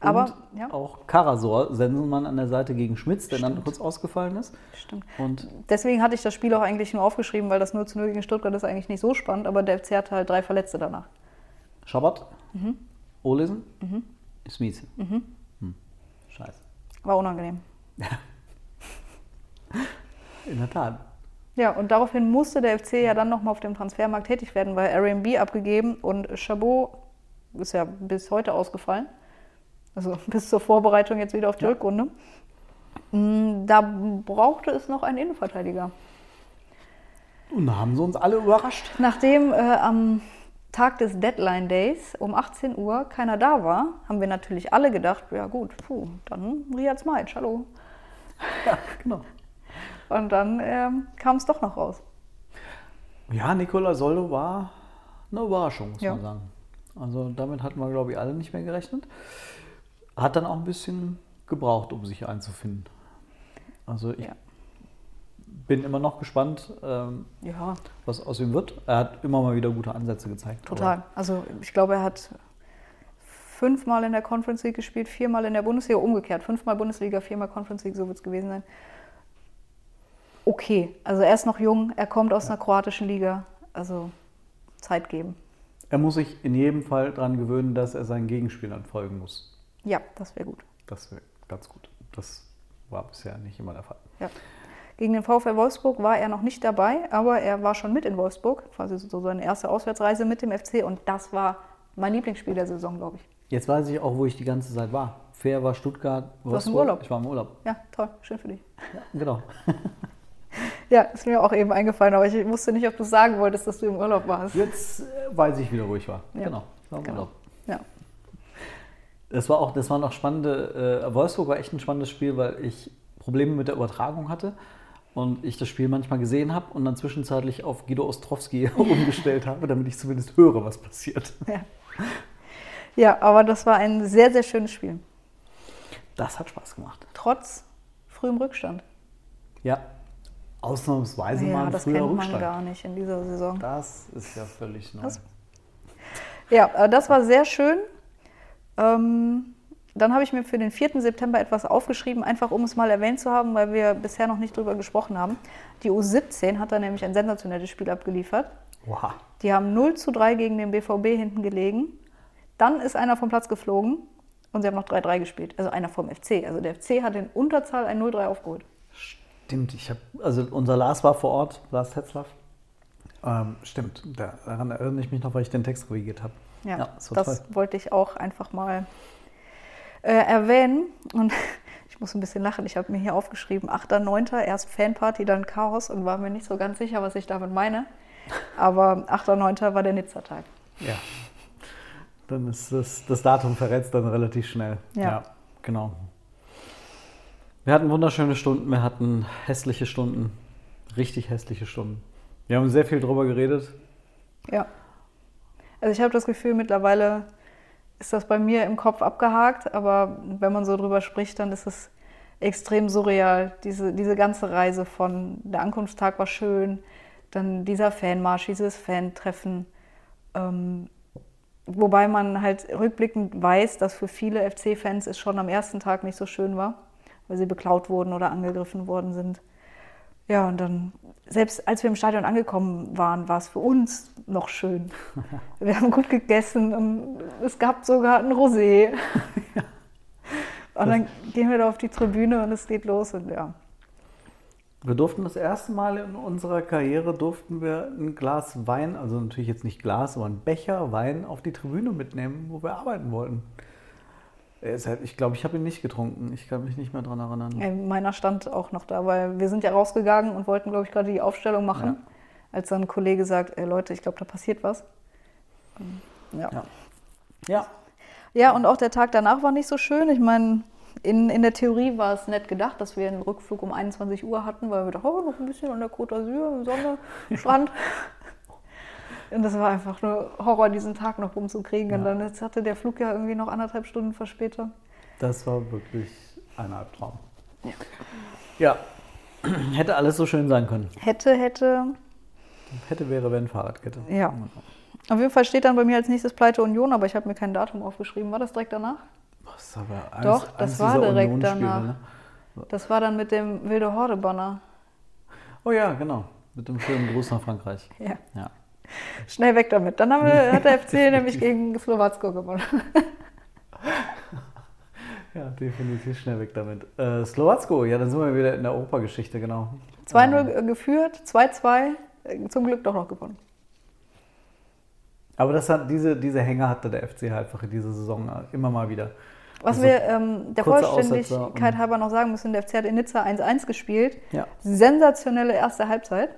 Aber ja. auch Karasor, Sensenmann an der Seite gegen Schmitz, der Stimmt. dann kurz ausgefallen ist. Stimmt. Und Deswegen hatte ich das Spiel auch eigentlich nur aufgeschrieben, weil das 0 zu 0 gegen Stuttgart ist eigentlich nicht so spannend, aber der FC hatte halt drei Verletzte danach. Schabbat, mhm. Olesen, mhm. Smith. Mhm. Hm. Scheiße. War unangenehm. Ja. <laughs> In der Tat. Ja, und daraufhin musste der FC ja dann nochmal auf dem Transfermarkt tätig werden, weil Airbnb abgegeben und Chabot ist ja bis heute ausgefallen. Also <laughs> bis zur Vorbereitung jetzt wieder auf die ja. Rückrunde. Mm, da brauchte es noch einen Innenverteidiger. Und da haben sie uns alle überrascht. Nachdem äh, am Tag des Deadline Days um 18 Uhr keiner da war, haben wir natürlich alle gedacht, ja gut, puh, dann Riyad Smajic, hallo. Ja, genau. Und dann äh, kam es doch noch raus. Ja, Nicola Soldo war eine Überraschung, muss ja. man sagen. Also damit hatten wir, glaube ich, alle nicht mehr gerechnet. Hat dann auch ein bisschen gebraucht, um sich einzufinden. Also ich ja. Bin immer noch gespannt, ähm, ja. was aus ihm wird. Er hat immer mal wieder gute Ansätze gezeigt. Total. Also ich glaube, er hat fünfmal in der Conference League gespielt, viermal in der Bundesliga, umgekehrt. Fünfmal Bundesliga, viermal Conference League, so wird es gewesen sein. Okay, also er ist noch jung, er kommt aus ja. einer kroatischen Liga. Also Zeit geben. Er muss sich in jedem Fall daran gewöhnen, dass er seinen Gegenspielern folgen muss. Ja, das wäre gut. Das wäre ganz gut. Das war bisher nicht immer der Fall. Ja. Gegen den VfL Wolfsburg war er noch nicht dabei, aber er war schon mit in Wolfsburg, quasi so seine erste Auswärtsreise mit dem FC und das war mein Lieblingsspiel der Saison, glaube ich. Jetzt weiß ich auch, wo ich die ganze Zeit war. Fair war Stuttgart. Du warst im Wolfsburg. Urlaub. Ich war im Urlaub. Ja, toll, schön für dich. Ja, genau. <laughs> Ja, ist mir auch eben eingefallen, aber ich wusste nicht, ob du sagen wolltest, dass du im Urlaub warst. Jetzt äh, weiß ich wieder, wo ich war. Ja. Genau. Ich war im Genau. Urlaub. Ja. Das war auch, das war noch spannende, äh, Wolfsburg war echt ein spannendes Spiel, weil ich Probleme mit der Übertragung hatte und ich das Spiel manchmal gesehen habe und dann zwischenzeitlich auf Guido Ostrowski <laughs> umgestellt habe, damit ich zumindest höre, was passiert. Ja. ja, aber das war ein sehr, sehr schönes Spiel. Das hat Spaß gemacht. Trotz frühem Rückstand. Ja, ausnahmsweise mal ja, ein das früher kennt man Rückstand. gar nicht in dieser Saison. Das ist ja völlig neu. Das- Ja, äh, das war sehr schön. Ähm, dann habe ich mir für den 4. September etwas aufgeschrieben, einfach um es mal erwähnt zu haben, weil wir bisher noch nicht drüber gesprochen haben. Die U17 hat da nämlich ein sensationelles Spiel abgeliefert. Wow. Die haben 0 zu 3 gegen den BVB hinten gelegen. Dann ist einer vom Platz geflogen und sie haben noch 3-3 gespielt. Also einer vom FC. Also der FC hat in Unterzahl ein 0-3 aufgeholt. Stimmt, ich habe, also unser Lars war vor Ort, Lars Tetzlaff. Ähm, stimmt, da- daran erinnere ich mich noch, weil ich den Text korrigiert habe. Ja, das war das toll. wollte ich auch einfach mal äh, erwähnen. Und <laughs> ich muss ein bisschen lachen. Ich habe mir hier aufgeschrieben, 8.9. erst Fanparty, dann Chaos und war mir nicht so ganz sicher, was ich damit meine. Aber 8.9. war der Nizza-Tag. Ja. Dann ist das, das Datum verrät dann relativ schnell. Ja. genau. Wir hatten wunderschöne Stunden, wir hatten hässliche Stunden, richtig hässliche Stunden. Wir haben sehr viel drüber geredet. Ja. Also ich habe das Gefühl, mittlerweile ist das bei mir im Kopf abgehakt, aber wenn man so drüber spricht, dann ist es extrem surreal. Diese, diese ganze Reise von der Ankunftstag war schön, dann dieser Fanmarsch, dieses Fan-Treffen. Ähm, wobei man halt rückblickend weiß, dass für viele FC-Fans es schon am ersten Tag nicht so schön war, weil sie beklaut wurden oder angegriffen worden sind. Ja, und dann, selbst als wir im Stadion angekommen waren, war es für uns noch schön. <laughs> Wir haben gut gegessen und es gab sogar ein Rosé. <laughs> Und dann gehen wir da auf die Tribüne und es geht los und ja. Wir durften das erste Mal in unserer Karriere durften wir ein Glas Wein, also natürlich jetzt nicht Glas, aber ein Becher Wein auf die Tribüne mitnehmen, wo wir arbeiten wollten. Halt- Ich glaube, ich habe ihn nicht getrunken. Ich kann mich nicht mehr daran erinnern. Ey, Meiner stand auch noch da, weil wir sind ja rausgegangen und wollten, glaube ich, gerade die Aufstellung machen. Als dann ein Kollege sagt, ey Leute, ich glaube, da passiert was. Ähm, Ja. Ja. Ja, Ja, und auch der Tag danach war nicht so schön. Ich meine, in, in der Theorie war es nett gedacht, dass wir einen Rückflug um 21 Uhr hatten, weil wir dachten, oh, noch ein bisschen an der Côte d'Azur, Sonne, Strand. <laughs> Und das war einfach nur Horror, diesen Tag noch rumzukriegen. Und Ja. dann jetzt hatte der Flug ja irgendwie noch anderthalb Stunden Verspätung. das war wirklich ein Albtraum. Ja. Hätte alles so schön sein können. Hätte, hätte, Hätte, wäre, wenn Fahrradkette. ja. Auf jeden Fall steht dann bei mir als nächstes Pleite Union, aber ich habe mir kein Datum aufgeschrieben. War das direkt danach? Das eins- Doch, das war direkt danach. Ne? Das war dann mit dem Wilde Horde-Banner. Oh ja, genau. Mit dem schönen Gruß nach Frankreich. Ja. Ja. Schnell weg damit. Dann haben wir, <laughs> hat der FC nämlich gegen Slowacko gewonnen. <laughs> Ja, definitiv schnell weg damit. Äh, Slowacko, ja, dann sind wir wieder in der Europageschichte, genau. 2-0 geführt, 2-2, äh, zum Glück doch noch gewonnen. Aber das hat, diese, diese Hänger hatte der FC halt einfach in dieser Saison immer mal wieder. Was Also, wir ähm, der Vollständigkeit und- halber noch sagen müssen, der FC hat in Nizza 1-1 gespielt. Ja, Sensationelle erste Halbzeit.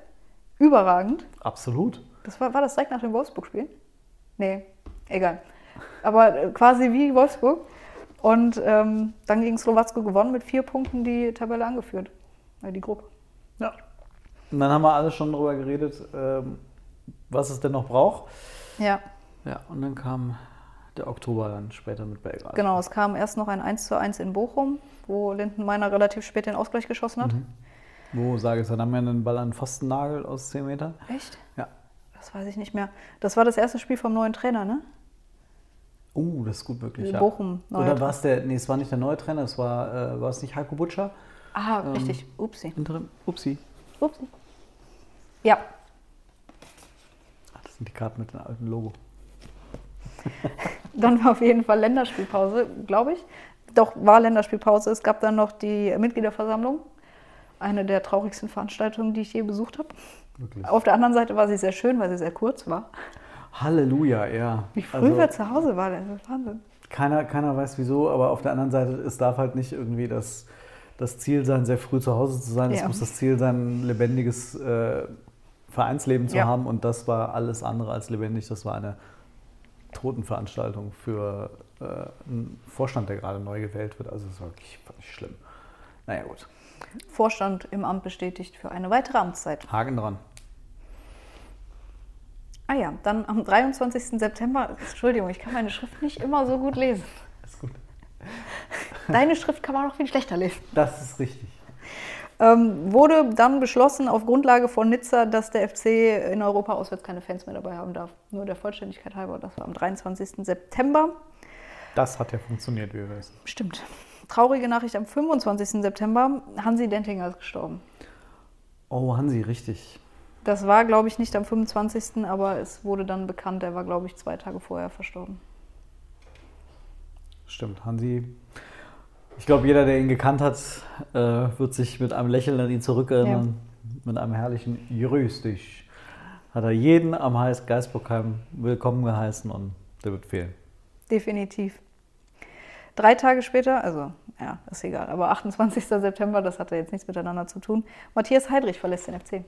Überragend. absolut. Das war, war das direkt nach dem Wolfsburg-Spiel? Nee, egal. Aber äh, quasi wie Wolfsburg. Und ähm, dann gegen Slowacko gewonnen mit vier Punkten die Tabelle angeführt. Äh, die Gruppe. Ja. Und dann haben wir alle schon drüber geredet, ähm, was es denn noch braucht. Ja, Ja, und dann kam der Oktober dann später mit Belgrad. genau. Es kam erst noch ein 1 zu 1 in Bochum, wo Lindenmeiner relativ spät den Ausgleich geschossen hat. Wo, sage ich, dann haben wir einen Ball an Pfostennagel aus 10 Metern. Echt? Ja. Das weiß ich nicht mehr. Das war das erste Spiel vom neuen Trainer, ne? Uh, das ist gut möglich. Ja. Bochum, Oder war es der, nee, es war nicht der neue Trainer, es war, äh, war es nicht Heiko Butcher? Ah, Ähm, richtig. Upsi. Interim? Upsi. Upsi. Ja, Ach, das sind die Karten mit dem alten Logo. Dann war auf jeden Fall Länderspielpause, glaube ich. Doch, war Länderspielpause. Es gab dann noch die Mitgliederversammlung. Eine der traurigsten Veranstaltungen, die ich je besucht habe. Wirklich. Auf der anderen Seite war sie sehr schön, weil sie sehr kurz war. Halleluja, ja. Wie früh Also, wir zu Hause waren, das ist Wahnsinn. keiner, keiner weiß wieso, aber auf der anderen Seite, es darf halt nicht irgendwie das, das Ziel sein, sehr früh zu Hause zu sein. Es Ja. muss das Ziel sein, ein lebendiges äh, Vereinsleben zu Ja. haben und das war alles andere als lebendig. Das war eine Totenveranstaltung für äh, einen Vorstand, der gerade neu gewählt wird. Also es war wirklich, wirklich schlimm. Naja gut, Vorstand im Amt bestätigt für eine weitere Amtszeit. Haken dran. Ah ja, dann am 23. September, Entschuldigung, ich kann meine Schrift nicht immer so gut lesen. Ist gut. Deine Schrift kann man noch viel schlechter lesen. Das ist richtig. Ähm, wurde dann beschlossen auf Grundlage von Nizza, dass der FC in Europa auswärts keine Fans mehr dabei haben darf. Nur der Vollständigkeit halber. Das war am 23. September. Das hat ja funktioniert, wie wir wissen. Stimmt. Traurige Nachricht am 25. September. Hansi Dentinger ist gestorben. Oh, Hansi, richtig. Das war, glaube ich, nicht am 25., aber es wurde dann bekannt, er war, glaube ich, zwei Tage vorher verstorben. Stimmt, Hansi. Ich glaube, jeder, der ihn gekannt hat, äh, wird sich mit einem Lächeln an ihn zurückerinnern. Mit einem herrlichen Grüß dich. Hat er jeden am Heiß Geisbockheim willkommen geheißen und der wird fehlen. Definitiv. Drei Tage später, also ja, ist egal, aber 28. September, das hatte jetzt nichts miteinander zu tun. Matthias Heidrich verlässt den FC.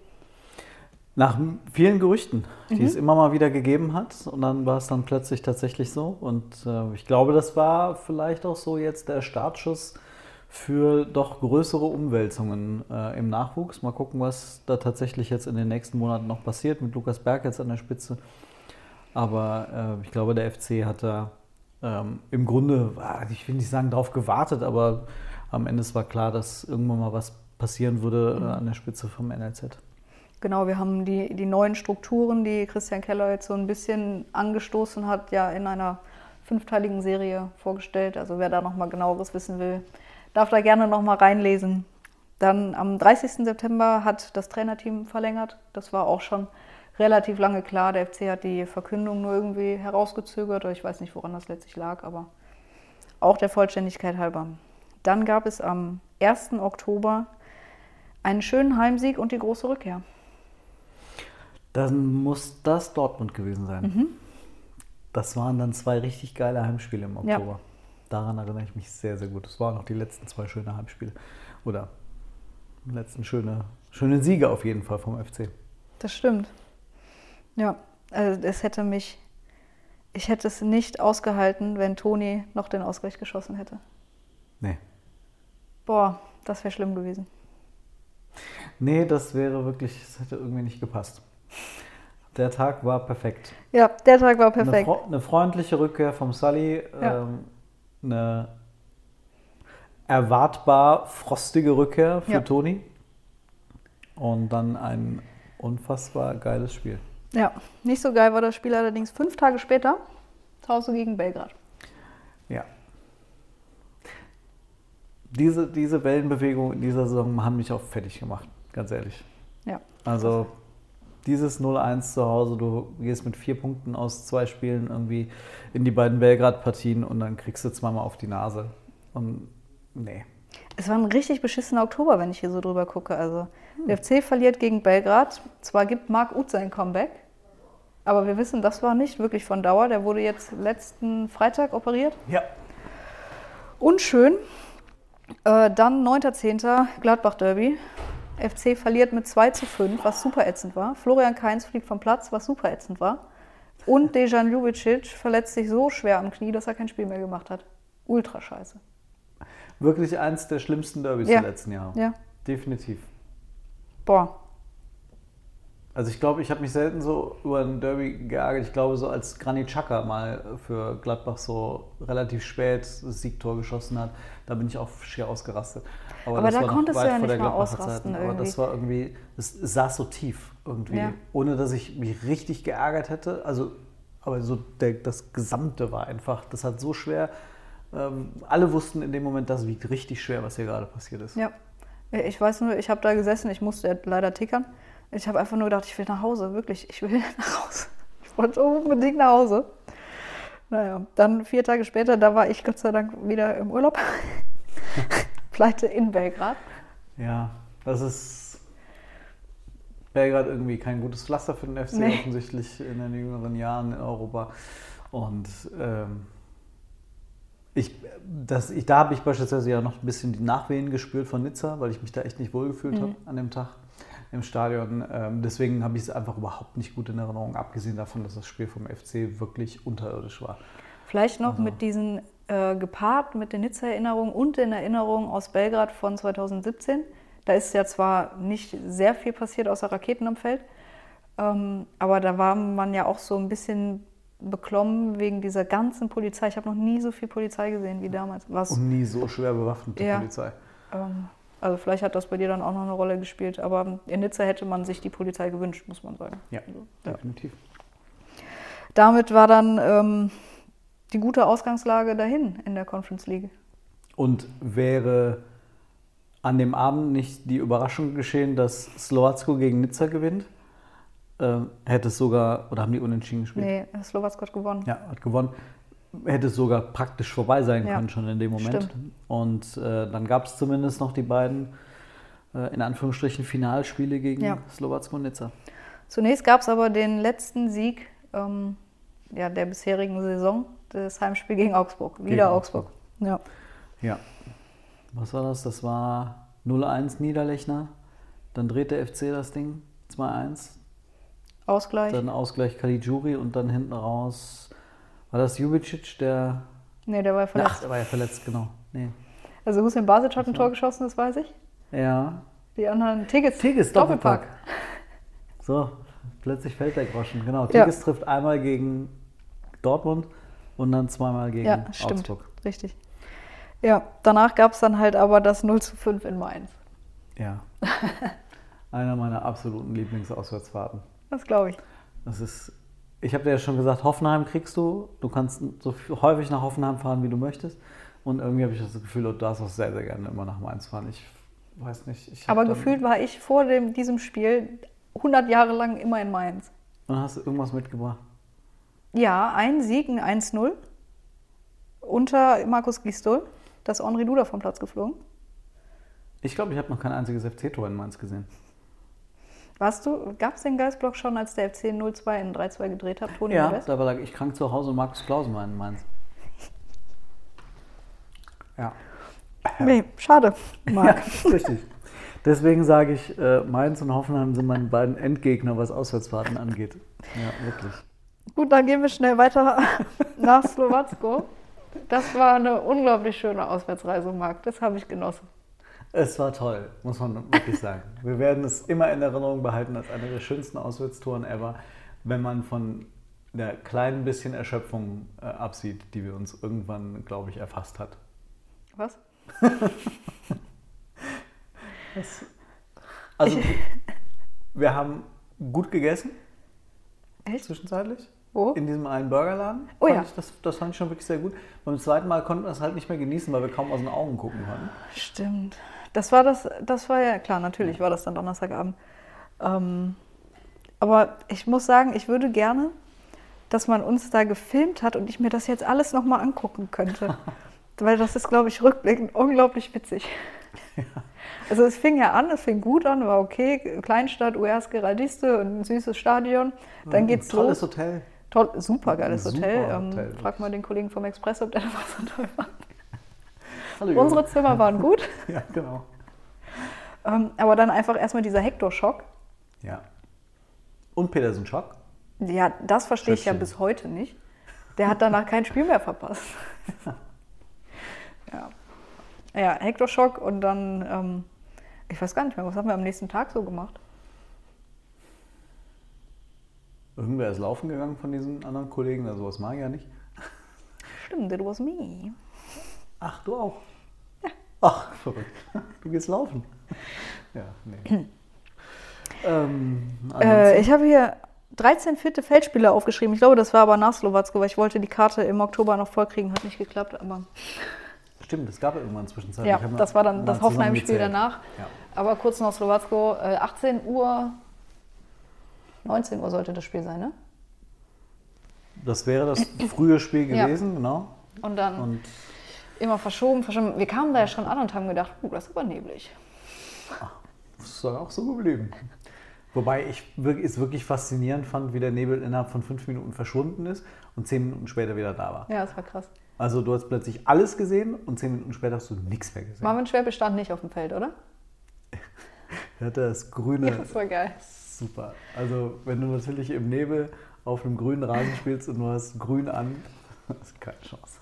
Nach vielen Gerüchten, die es immer mal wieder gegeben hat. Und dann war es dann plötzlich tatsächlich so. Und äh, ich glaube, das war vielleicht auch so jetzt der Startschuss für doch größere Umwälzungen äh, im Nachwuchs. Mal gucken, was da tatsächlich jetzt in den nächsten Monaten noch passiert mit Lukas Berg jetzt an der Spitze. Aber äh, ich glaube, der FC hat da ähm, im Grunde, ah, ich will nicht sagen, darauf gewartet, aber am Ende es war klar, dass irgendwann mal was passieren würde äh, an der Spitze vom NLZ. Genau, wir haben die, die neuen Strukturen, die Christian Keller jetzt so ein bisschen angestoßen hat, ja in einer fünfteiligen Serie vorgestellt. Also wer da nochmal genaueres wissen will, darf da gerne nochmal reinlesen. Dann am 30. September hat das Trainerteam verlängert. Das war auch schon relativ lange klar. Der FC hat die Verkündung nur irgendwie herausgezögert. Ich weiß nicht, woran das letztlich lag, aber auch der Vollständigkeit halber. Dann gab es am 1. Oktober einen schönen Heimsieg und die große Rückkehr. Dann muss das Dortmund gewesen sein. Mhm. Das waren dann zwei richtig geile Heimspiele im Ja. Oktober. Daran erinnere ich mich sehr, sehr gut. Das waren noch die letzten zwei schöne Heimspiele. Oder die letzten schöne, schöne Siege auf jeden Fall vom FC. Das stimmt. Ja, also es hätte mich, ich hätte es nicht ausgehalten, wenn Toni noch den Ausgleich geschossen hätte. Nee. Boah, das wäre schlimm gewesen. Nee, das wäre wirklich, das hätte irgendwie nicht gepasst. Der Tag war perfekt. Ja, der Tag war Eine, perfekt. fro eine freundliche Rückkehr vom Sully. Ja. Ähm, eine erwartbar frostige Rückkehr für Ja. Toni. Und dann ein unfassbar geiles Spiel. Ja, nicht so geil war das Spiel allerdings fünf Tage später. zu Hause gegen Belgrad. Ja. Diese, diese Wellenbewegungen in dieser Saison haben mich auch fertig gemacht, ganz ehrlich. Ja, Also dieses 0-1 zu Hause, du gehst mit vier Punkten aus zwei Spielen irgendwie in die beiden Belgrad-Partien und dann kriegst du zweimal auf die Nase. Und nee. Es war ein richtig beschissener Oktober, wenn ich hier so drüber gucke. Also, der FC verliert gegen Belgrad. Zwar gibt Marc Uth sein Comeback, aber wir wissen, das war nicht wirklich von Dauer. Der wurde jetzt letzten Freitag operiert. Ja. Unschön. Äh, dann 9.10. Gladbach-Derby. FC verliert mit 2 zu 5, was super ätzend war. Florian Kainz fliegt vom Platz, was super ätzend war. Und Dejan Ljubicic verletzt sich so schwer am Knie, dass er kein Spiel mehr gemacht hat. Ultra scheiße. Wirklich eins der schlimmsten Derbys Ja. der letzten Jahre. Ja. Definitiv. Boah, Also ich glaube, ich habe mich selten so über ein Derby geärgert. Ich glaube, so als Granit Xhaka mal für Gladbach so relativ spät das Siegtor geschossen hat, da bin ich auch schier ausgerastet. Aber das da konntest du ja nicht mal ausrasten Zeit. Aber das irgendwie. war irgendwie, es saß so tief irgendwie, Ja. ohne dass ich mich richtig geärgert hätte. Also, aber so der, das Gesamte war einfach, das hat so schwer. Ähm, alle wussten in dem Moment, das wiegt richtig schwer, was hier gerade passiert ist. ja. Ich weiß nur, ich habe da gesessen, ich musste leider tickern. Ich habe einfach nur gedacht, ich will nach Hause, wirklich, ich will <laughs> nach Hause. Ich wollte unbedingt nach Hause. Naja, dann vier Tage später, da war ich Gott sei Dank wieder im Urlaub. <laughs> Pleite in Belgrad. Ja, das ist Belgrad irgendwie kein gutes Pflaster für den FC, Nee. offensichtlich in den jüngeren Jahren in Europa. Und ähm, Ich, das, ich, da habe ich beispielsweise ja noch ein bisschen die Nachwehen gespürt von Nizza, weil ich mich da echt nicht wohlgefühlt habe an dem Tag im Stadion. Ähm, deswegen habe ich es einfach überhaupt nicht gut in Erinnerung, abgesehen davon, dass das Spiel vom FC wirklich unterirdisch war. Vielleicht noch mit diesen äh, gepaart mit den Nizza-Erinnerungen und den Erinnerungen aus Belgrad von 2017. Da ist ja zwar nicht sehr viel passiert außer Raketen am Feld, ähm, aber da war man ja auch so ein bisschen beklommen wegen dieser ganzen Polizei. Ich habe noch nie so viel Polizei gesehen wie damals. Was, Und nie so schwer bewaffnete Ja. Polizei. ähm, also vielleicht hat das bei dir dann auch noch eine Rolle gespielt, aber in Nizza hätte man sich die Polizei gewünscht, muss man sagen. Ja, Also, definitiv. Damit war dann ähm, die gute Ausgangslage dahin in der Conference League. Und wäre an dem Abend nicht die Überraschung geschehen, dass Slowacko gegen Nizza gewinnt, ähm, hätte es sogar, oder haben die unentschieden gespielt? Nee, Slowacko hat gewonnen. Ja, hat gewonnen. Hätte es sogar praktisch vorbei sein Ja, können schon in dem Moment. stimmt. Und äh, dann gab es zumindest noch die beiden, äh, in Anführungsstrichen, Finalspiele gegen Ja. Slowacko und Nizza. Zunächst gab es aber den letzten Sieg ähm, ja, der bisherigen Saison, das Heimspiel gegen Augsburg. Wieder Gegen Augsburg. Ja. Ja. Was war das? Das war 0-1 Niederlechner. Dann dreht der FC das Ding 2-1. Ausgleich. Dann Ausgleich Caligiuri und dann hinten raus. War das Jubicic, der. nee, der war Ach, verletzt. der war ja verletzt, genau. Nee. Also Hussein Basic hat ein Tor geschossen, das weiß ich. Ja. Die anderen Tigges. Tigges Doppelpack. <laughs> So, plötzlich fällt der Groschen. Genau. Ja. Tigges trifft einmal gegen Dortmund und dann zweimal gegen Ja, stimmt. Augsburg. Richtig. Ja, danach gab es dann halt aber das 0 zu 5 in Mainz. Ja. <laughs> Einer meiner absoluten Lieblingsauswärtsfahrten. Das glaube ich. Das ist, ich habe dir ja schon gesagt, Hoffenheim kriegst du. Du kannst so häufig nach Hoffenheim fahren, wie du möchtest. Und irgendwie habe ich das Gefühl, du darfst auch sehr, sehr gerne immer nach Mainz fahren. Ich weiß nicht. Aber gefühlt war ich vor dem, diesem Spiel 100 Jahre lang immer in Mainz. Und hast du irgendwas mitgebracht? Ja, ein Sieg, ein 1-0 unter Markus Gistol. Da ist Henri Duda vom Platz geflogen. Ich glaube, ich habe noch kein einziges FC-Tor in Mainz gesehen. Warst du, gab es den Geistblock schon, als der FC 0-2 in 3-2 gedreht hat, Toni Ja, Modest? da war ich krank zu Hause und Markus Klausen war in Mainz. <laughs> Ja. Nee, schade, Marc. <laughs> Ja, richtig. Deswegen sage ich, äh, Mainz und Hoffenheim sind meine beiden Endgegner, was Auswärtsfahrten angeht. Ja, wirklich. Gut, dann gehen wir schnell weiter <laughs> nach Slowacko. Das war eine unglaublich schöne Auswärtsreise, Marc. Das habe ich genossen. Es war toll, muss man wirklich sagen. Wir werden es immer in Erinnerung behalten als eine der schönsten Auswärtstouren ever, wenn man von der kleinen bisschen Erschöpfung äh, absieht, die wir uns irgendwann, glaube ich, erfasst hat. Was? <laughs> Also, wir haben gut gegessen, Echt? zwischenzeitlich. Wo? In diesem einen Burgerladen. Oh ja. Ich, das, das fand ich schon wirklich sehr gut. Beim zweiten Mal konnten wir es halt nicht mehr genießen, weil wir kaum aus den Augen gucken konnten. Stimmt. Das war das, das war ja, klar, natürlich war das dann Donnerstagabend. Ähm, aber ich muss sagen, ich würde gerne, dass man uns da gefilmt hat und ich mir das jetzt alles nochmal angucken könnte. <laughs> Weil das ist, glaube ich, rückblickend unglaublich witzig. Also es fing ja an, es fing gut an, war okay, Kleinstadt, URS Geraldiste und ein süßes Stadion. Dann geht's Tolles los. Hotel. Toll, super geiles Super Hotel. Hotel, ähm, frag mal den Kollegen vom Express, ob der das so <laughs> toll fand. Hallo, Unsere Zimmer waren gut. <laughs> Ja, genau. Ähm, aber dann einfach erstmal dieser Hektor-Schock. Ja. Und Petersen Schock. Ja, das verstehe ich ja bis heute nicht. Der hat danach kein Spiel mehr verpasst. <laughs> ja. Ja, Hektor-Schock und dann, ähm, ich weiß gar nicht mehr, was haben wir am nächsten Tag so gemacht? Irgendwer ist laufen gegangen von diesen anderen Kollegen, also sowas mag ich ja nicht. Stimmt, it was me. Ach, du auch? Ach, verrückt. Du gehst laufen. Ja, nee. ähm, Äh, ich habe hier 13 vierte Feldspiele aufgeschrieben. Ich glaube, das war aber nach Slowacko, weil ich wollte die Karte im Oktober noch vollkriegen. Hat nicht geklappt, aber Stimmt, es gab irgendwann zwischenzeitlich. ja, das war dann das Hoffenheim-Spiel danach. Ja. Aber kurz nach Slowacko, äh, 18 Uhr, 19 Uhr sollte das Spiel sein, ne? Das wäre das frühe Spiel Ja. gewesen, genau. Und dann Und immer verschoben, verschoben. Wir kamen da ja schon an und haben gedacht, uh, das ist aber neblig. es ist dann auch so geblieben. Wobei ich es wirklich faszinierend fand, wie der Nebel innerhalb von fünf Minuten verschwunden ist und zehn Minuten später wieder da war. Ja, das war krass. Also du hast plötzlich alles gesehen und zehn Minuten später hast du nichts mehr gesehen. Marvin Schwäbe stand nicht auf dem Feld, oder? <laughs> Er hatte das grüne. Ja, das war geil. Super. Also wenn du natürlich im Nebel auf einem grünen Rasen spielst und du hast grün an, <laughs> hast keine Chance.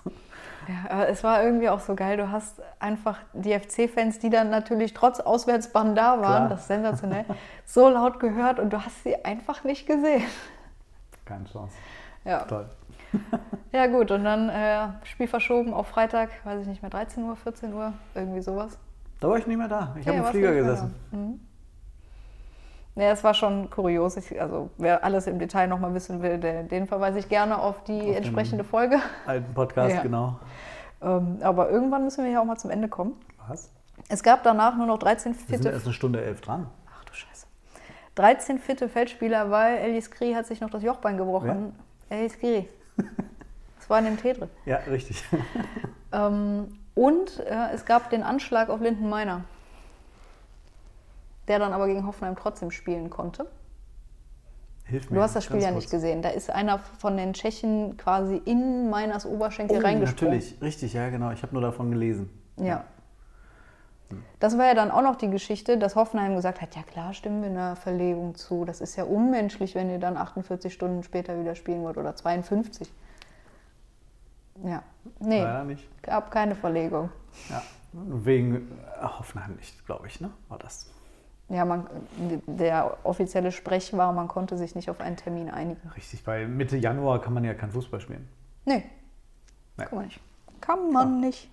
Ja, aber es war irgendwie auch so geil. Du hast einfach die FC-Fans, die dann natürlich trotz Auswärtsbahn da waren, Klar. das ist sensationell, <laughs> so laut gehört und du hast sie einfach nicht gesehen. Keine Chance. Ja, Toll. <laughs> ja gut. Und dann äh, Spiel verschoben auf Freitag, weiß ich nicht mehr, 13 Uhr, 14 Uhr, irgendwie sowas. Da war ich nicht mehr da. Ich habe im Flieger gesessen. Mhm. Ja, es war schon kurios. Ich, also wer alles im Detail nochmal wissen will, der, den verweise ich gerne auf die den- entsprechende Folge. Alten Podcast, <laughs> Ja. genau. Ähm, aber irgendwann müssen wir ja auch mal zum Ende kommen. Was? Es gab danach nur noch 13 Wir sind fitte erst eine Stunde elf dran. Ach du Scheiße. 13 fitte Feldspieler, weil Elis Kri hat sich noch das Jochbein gebrochen. Elis Kri. Das war in dem Tee drin. <laughs> Ja, richtig. Ähm, und äh, es gab den Anschlag auf Linden Meiner, der dann aber gegen Hoffenheim trotzdem spielen konnte. Hilf mir. Du hast das Spiel ja kurz. nicht gesehen. Da ist einer von den Tschechen quasi in Meiners Oberschenkel Oh, reingesprungen. natürlich, richtig, ja genau. Ich habe nur davon gelesen. Ja. Das war ja dann auch noch die Geschichte, dass Hoffenheim gesagt hat, ja klar, stimmen wir einer Verlegung zu. Das ist ja unmenschlich, wenn ihr dann 48 Stunden später wieder spielen wollt oder 52. Ja, nee, Leider nicht. gab keine Verlegung. Ja. Wegen äh, Hoffenheim nicht, glaube ich, ne? War das. Ja, man, der offizielle Sprech war, man konnte sich nicht auf einen Termin einigen. Richtig, weil Mitte Januar kann man ja kein Fußball spielen. Nee, Nee. kann man nicht. Kann man nicht.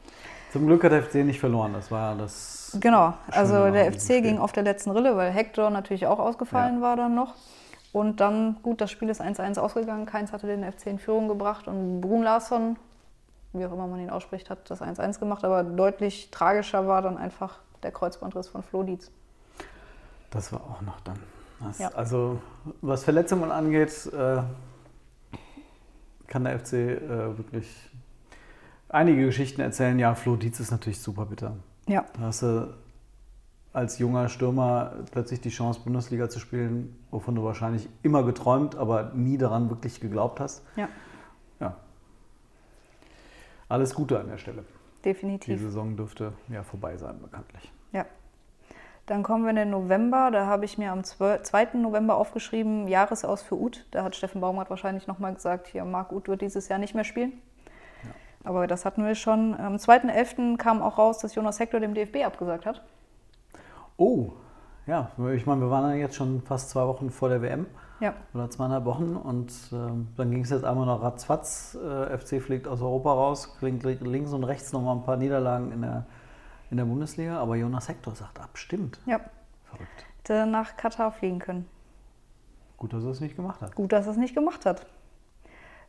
Zum Glück hat der FC nicht verloren. Das war das. Genau, also der FC Spiel. ging auf der letzten Rille, weil Hector natürlich auch ausgefallen Ja. war dann noch. Und dann, gut, das Spiel ist 1-1 ausgegangen. Keins hatte den FC in Führung gebracht und Brun Larsson, wie auch immer man ihn ausspricht, hat das 1-1 gemacht. Aber deutlich tragischer war dann einfach der Kreuzbandriss von Flo Dietz. Das war auch noch dann. Das, Ja. Also, was Verletzungen angeht, äh, kann der FC äh, wirklich einige Geschichten erzählen. Ja, Flo Dietz ist natürlich super bitter. Ja, Da hast du als junger Stürmer plötzlich die Chance, Bundesliga zu spielen, wovon du wahrscheinlich immer geträumt, aber nie daran wirklich geglaubt hast. ja, Ja. Alles Gute an der Stelle. Die definitiv. Saison dürfte ja vorbei sein, bekanntlich. Ja. Dann kommen wir in den November. Da habe ich mir am 12 2. November aufgeschrieben, Jahresaus für Uth. Da hat Steffen Baumgart wahrscheinlich nochmal gesagt, hier, Marc Uth wird dieses Jahr nicht mehr spielen. Aber das hatten wir schon. Am 2.11. kam auch raus, dass Jonas Hector dem DFB abgesagt hat. Oh, ja, ich meine, wir waren ja jetzt schon fast zwei Wochen vor der WM Ja, oder zweieinhalb Wochen und ähm, dann ging es jetzt einmal noch ratzfatz. Äh, FC fliegt aus Europa raus, klingt li- links und rechts nochmal ein paar Niederlagen in der, in der Bundesliga, aber Jonas Hector sagt ab, stimmt. ja. Verrückt. Hätte nach Katar fliegen können. Gut, dass er es nicht gemacht hat. Gut, dass er es nicht gemacht hat.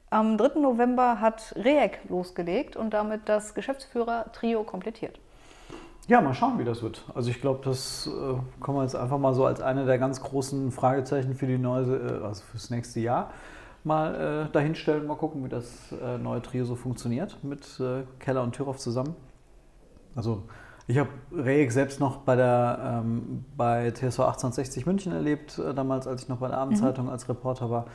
Am 3. November hat Reek losgelegt und damit das Geschäftsführer-Trio komplettiert. Ja, mal schauen, wie das wird. Also ich glaube, das äh, kann man jetzt einfach mal so als eine der ganz großen Fragezeichen für die neue, äh, also fürs nächste Jahr mal äh, dahinstellen. Mal gucken, wie das äh, neue Trio so funktioniert mit äh, Keller und Türhoff zusammen. Also ich habe Rejek selbst noch bei der ähm, bei TSV 1860 München erlebt, äh, damals, als ich noch bei der Abendzeitung als Reporter war.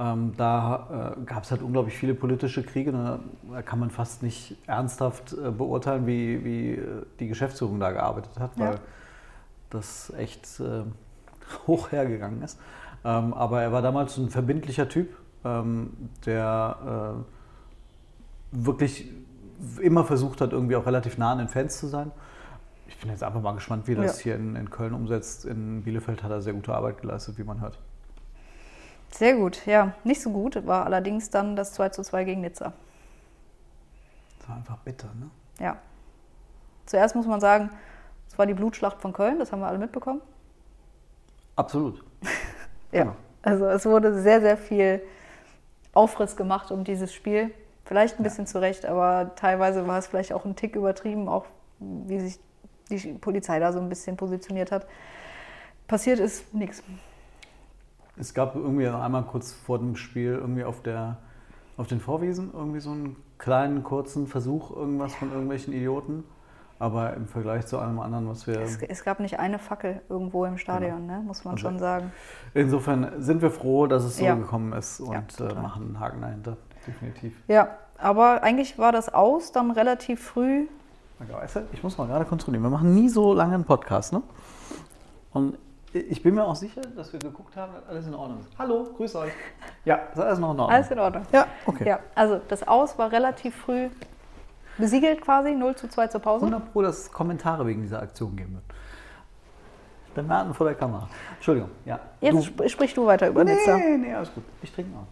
Ähm, da äh, gab es halt unglaublich viele politische Kriege. Da, da kann man fast nicht ernsthaft äh, beurteilen, wie, wie äh, die Geschäftsführung da gearbeitet hat, Ja. weil das echt äh, <laughs> hoch hergegangen ist. Ähm, aber er war damals ein verbindlicher Typ, ähm, der äh, wirklich immer versucht hat, irgendwie auch relativ nah an den Fans zu sein. Ich bin jetzt einfach mal gespannt, wie das Ja. hier in, in Köln umsetzt. In Bielefeld hat er sehr gute Arbeit geleistet, wie man hört. Sehr gut, ja. Nicht so gut war allerdings dann das 2 zu 2 gegen Nizza. Das war einfach bitter, ne? Ja. Zuerst muss man sagen, es war die Blutschlacht von Köln, das haben wir alle mitbekommen. Absolut. <laughs> Ja. Genau. Also es wurde sehr, sehr viel Aufriss gemacht um dieses Spiel. Vielleicht ein bisschen zu Recht, aber teilweise war es vielleicht auch ein Tick übertrieben, auch wie sich die Polizei da so ein bisschen positioniert hat. Passiert ist nichts. Es gab irgendwie einmal kurz vor dem Spiel irgendwie auf der auf den Vorwiesen irgendwie so einen kleinen kurzen Versuch irgendwas von irgendwelchen Idioten, aber im Vergleich zu allem anderen, was wir Es, es gab nicht eine Fackel irgendwo im Stadion, ne? muss man Also- schon sagen. insofern sind wir froh, dass es so Ja. gekommen ist und Ja, äh, machen einen Haken dahinter, definitiv. Ja, Aber eigentlich war das aus, dann relativ früh. Weißt du, ich muss mal gerade kontrollieren. Wir machen nie so lange einen Podcast, ne? Und ich bin mir auch sicher, dass wir geguckt haben, dass alles in Ordnung ist. Hallo, grüß euch. Ja, ist alles noch in Ordnung. Alles in Ordnung. Ja, okay. Ja, also das Aus war relativ früh besiegelt quasi, 0 zu 2 zur Pause. 100 Pro, dass es Kommentare wegen dieser Aktion geben wird. Bemerken vor der Kamera. Entschuldigung, ja. Jetzt sp sprich du weiter über Nizza. Nee, nee, alles gut. Ich trinke noch.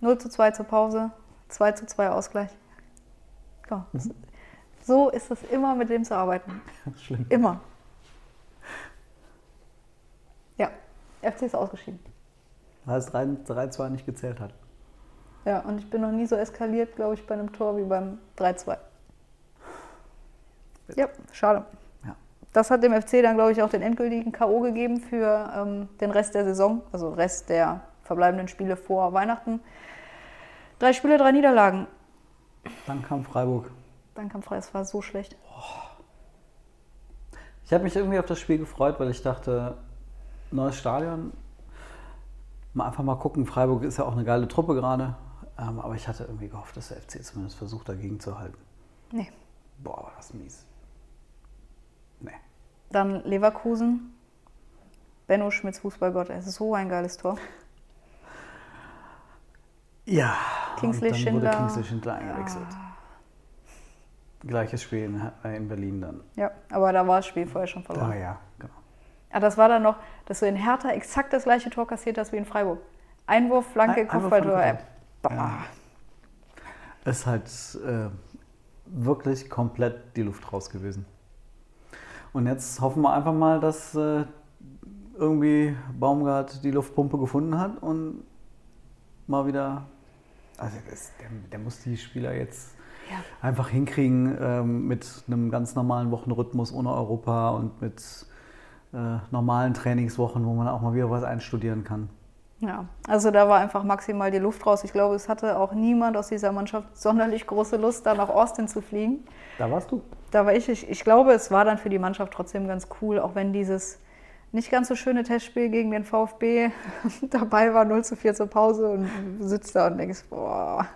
0 zu 2 zur Pause, 2 zu 2 Ausgleich. Ja. So ist es immer, mit dem zu arbeiten. <laughs> Schlimm. Immer. Ja, FC ist ausgeschieden. Weil es 3-2 nicht gezählt hat. Ja, und ich bin noch nie so eskaliert, glaube ich, bei einem Tor wie beim 3-2. Ja, schade. Ja. Das hat dem FC dann, glaube ich, auch den endgültigen K.O. gegeben für ähm, den Rest der Saison, also Rest der verbleibenden Spiele vor Weihnachten. Drei Spiele, drei Niederlagen. Dann kam Freiburg. Dann kam Freiburg, es war so schlecht. Ich habe mich irgendwie auf das Spiel gefreut, weil ich dachte, neues Stadion, mal einfach mal gucken. Freiburg ist ja auch eine geile Truppe gerade. Ähm, aber ich hatte irgendwie gehofft, dass der FC zumindest versucht, dagegen zu halten. Nee. Boah, war das mies. Nee. Dann Leverkusen. Benno Schmitz, Fußballgott. Es ist so ein geiles Tor. Ja. Kingsley und dann Schindler. wurde Kingsley Schindler eingewechselt. Gleiches Spiel in, äh, in Berlin dann. Ja, aber da war das Spiel vorher schon verloren. Ah ja, genau. Ah, das war dann noch, dass du in Hertha exakt das gleiche Tor kassiert hast wie in Freiburg. Einwurf, Flanke, Kopfballtor. Boah. Ja. Ist halt äh, wirklich komplett die Luft raus gewesen. Und jetzt hoffen wir einfach mal, dass äh, irgendwie Baumgart die Luftpumpe gefunden hat und mal wieder. Also das, der, der muss die Spieler jetzt Ja. einfach hinkriegen ähm, mit einem ganz normalen Wochenrhythmus ohne Europa und mit äh, normalen Trainingswochen, wo man auch mal wieder was einstudieren kann. Ja, also da war einfach maximal die Luft raus. Ich glaube, es hatte auch niemand aus dieser Mannschaft sonderlich große Lust, da nach Austin zu fliegen. Da warst du. Da war ich, ich, ich glaube, es war dann für die Mannschaft trotzdem ganz cool, auch wenn dieses nicht ganz so schöne Testspiel gegen den VfB <laughs> dabei war, 0 zu 4 zur Pause und du sitzt da und denkst, boah,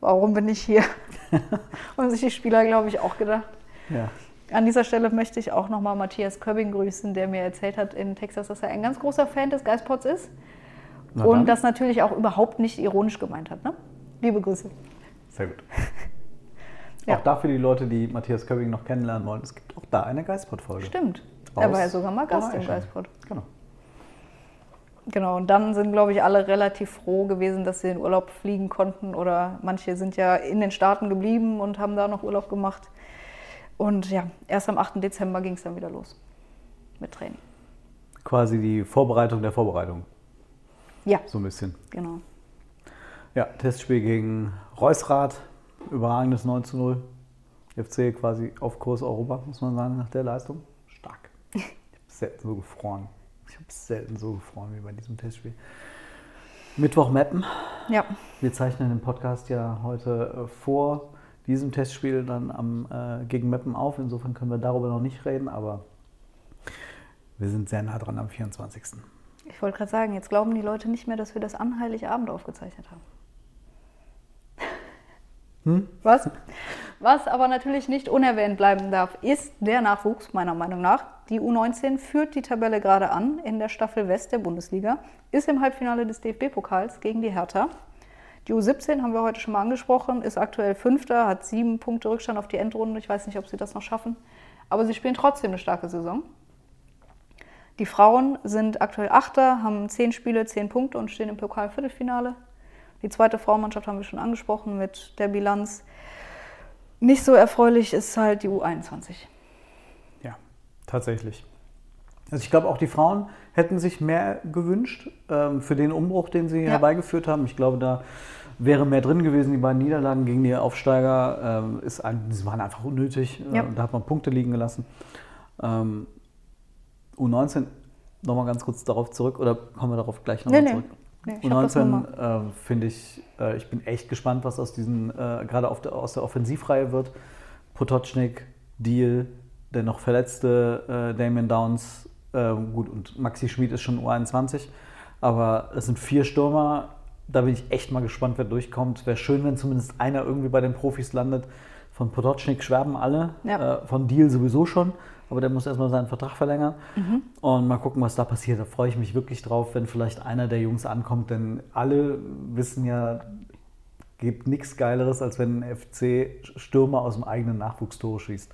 warum bin ich hier? <laughs> und sich die Spieler, glaube ich, auch gedacht. Ja. An dieser Stelle möchte ich auch nochmal Matthias Köbbing grüßen, der mir erzählt hat in Texas, dass er ein ganz großer Fan des Geistpots ist. Na und dann. das natürlich auch überhaupt nicht ironisch gemeint hat. Ne? Liebe Grüße. Sehr gut. <laughs> Ja. Auch dafür die Leute, die Matthias Köbbing noch kennenlernen wollen, es gibt auch da eine Geistpod-Folge. Stimmt. Er Aus war ja sogar mal Gast im. Geistpot. Genau. Genau, und dann sind, glaube ich, alle relativ froh gewesen, dass sie in Urlaub fliegen konnten. Oder manche sind ja in den Staaten geblieben und haben da noch Urlaub gemacht. Und ja, erst am 8. Dezember ging es dann wieder los mit Training. Quasi die Vorbereitung der Vorbereitung, Ja, so ein bisschen. genau. Ja, Testspiel gegen Reusrath, überragendes 9 zu 0. FC quasi auf Kurs Europa, muss man sagen, nach der Leistung. Stark. <laughs> Ich habe selten so gefroren. Selten so gefroren wie bei diesem Testspiel. Mittwoch Meppen. Ja, Wir zeichnen den Podcast ja heute äh, vor diesem Testspiel dann am, äh, gegen Meppen auf. Insofern können wir darüber noch nicht reden, aber wir sind sehr nah dran am 24. ich wollte gerade sagen, jetzt glauben die Leute nicht mehr, dass wir das an Heiligabend aufgezeichnet haben. Was? Was aber natürlich nicht unerwähnt bleiben darf, ist der Nachwuchs, meiner Meinung nach. Die U19 führt die Tabelle gerade an in der Staffel West der Bundesliga, ist im Halbfinale des DFB-Pokals gegen die Hertha. Die U17 haben wir heute schon mal angesprochen, ist aktuell Fünfter, hat sieben Punkte Rückstand auf die Endrunde. Ich weiß nicht, ob sie das noch schaffen, aber sie spielen trotzdem eine starke Saison. Die Frauen sind aktuell Achter, haben zehn Spiele, zehn Punkte und stehen im Pokalviertelfinale. Die zweite Frauenmannschaft haben wir schon angesprochen mit der Bilanz. Nicht so erfreulich ist halt die U21. Ja, tatsächlich. Also ich glaube, auch die Frauen hätten sich mehr gewünscht ähm, für den Umbruch, den sie Ja. herbeigeführt haben. Ich glaube, da wäre mehr drin gewesen. Die beiden Niederlagen gegen die Aufsteiger ähm, ist ein, sie waren einfach unnötig. Äh, Ja. Da hat man Punkte liegen gelassen. Ähm, U19, nochmal ganz kurz darauf zurück, oder kommen wir darauf gleich nochmal nee. zurück? Nee, nur U19 äh, finde ich, äh, ich bin echt gespannt, was aus diesen, äh, gerade aus der Offensivreihe wird. Potocznik, Deal, der noch verletzte äh, Damien Downs, äh, gut, und Maxi Schmid ist schon U21, aber es sind vier Stürmer, da bin ich echt mal gespannt, wer durchkommt. Wäre schön, wenn zumindest einer irgendwie bei den Profis landet. Von Potocznik schwärmen alle, Ja. äh, von Deal sowieso schon, aber der muss erstmal seinen Vertrag verlängern. Mhm. Und mal gucken, was da passiert. Da freue ich mich wirklich drauf, wenn vielleicht einer der Jungs ankommt, denn alle wissen ja, gibt nichts Geileres, als wenn ein FC-Stürmer aus dem eigenen Nachwuchstore schießt.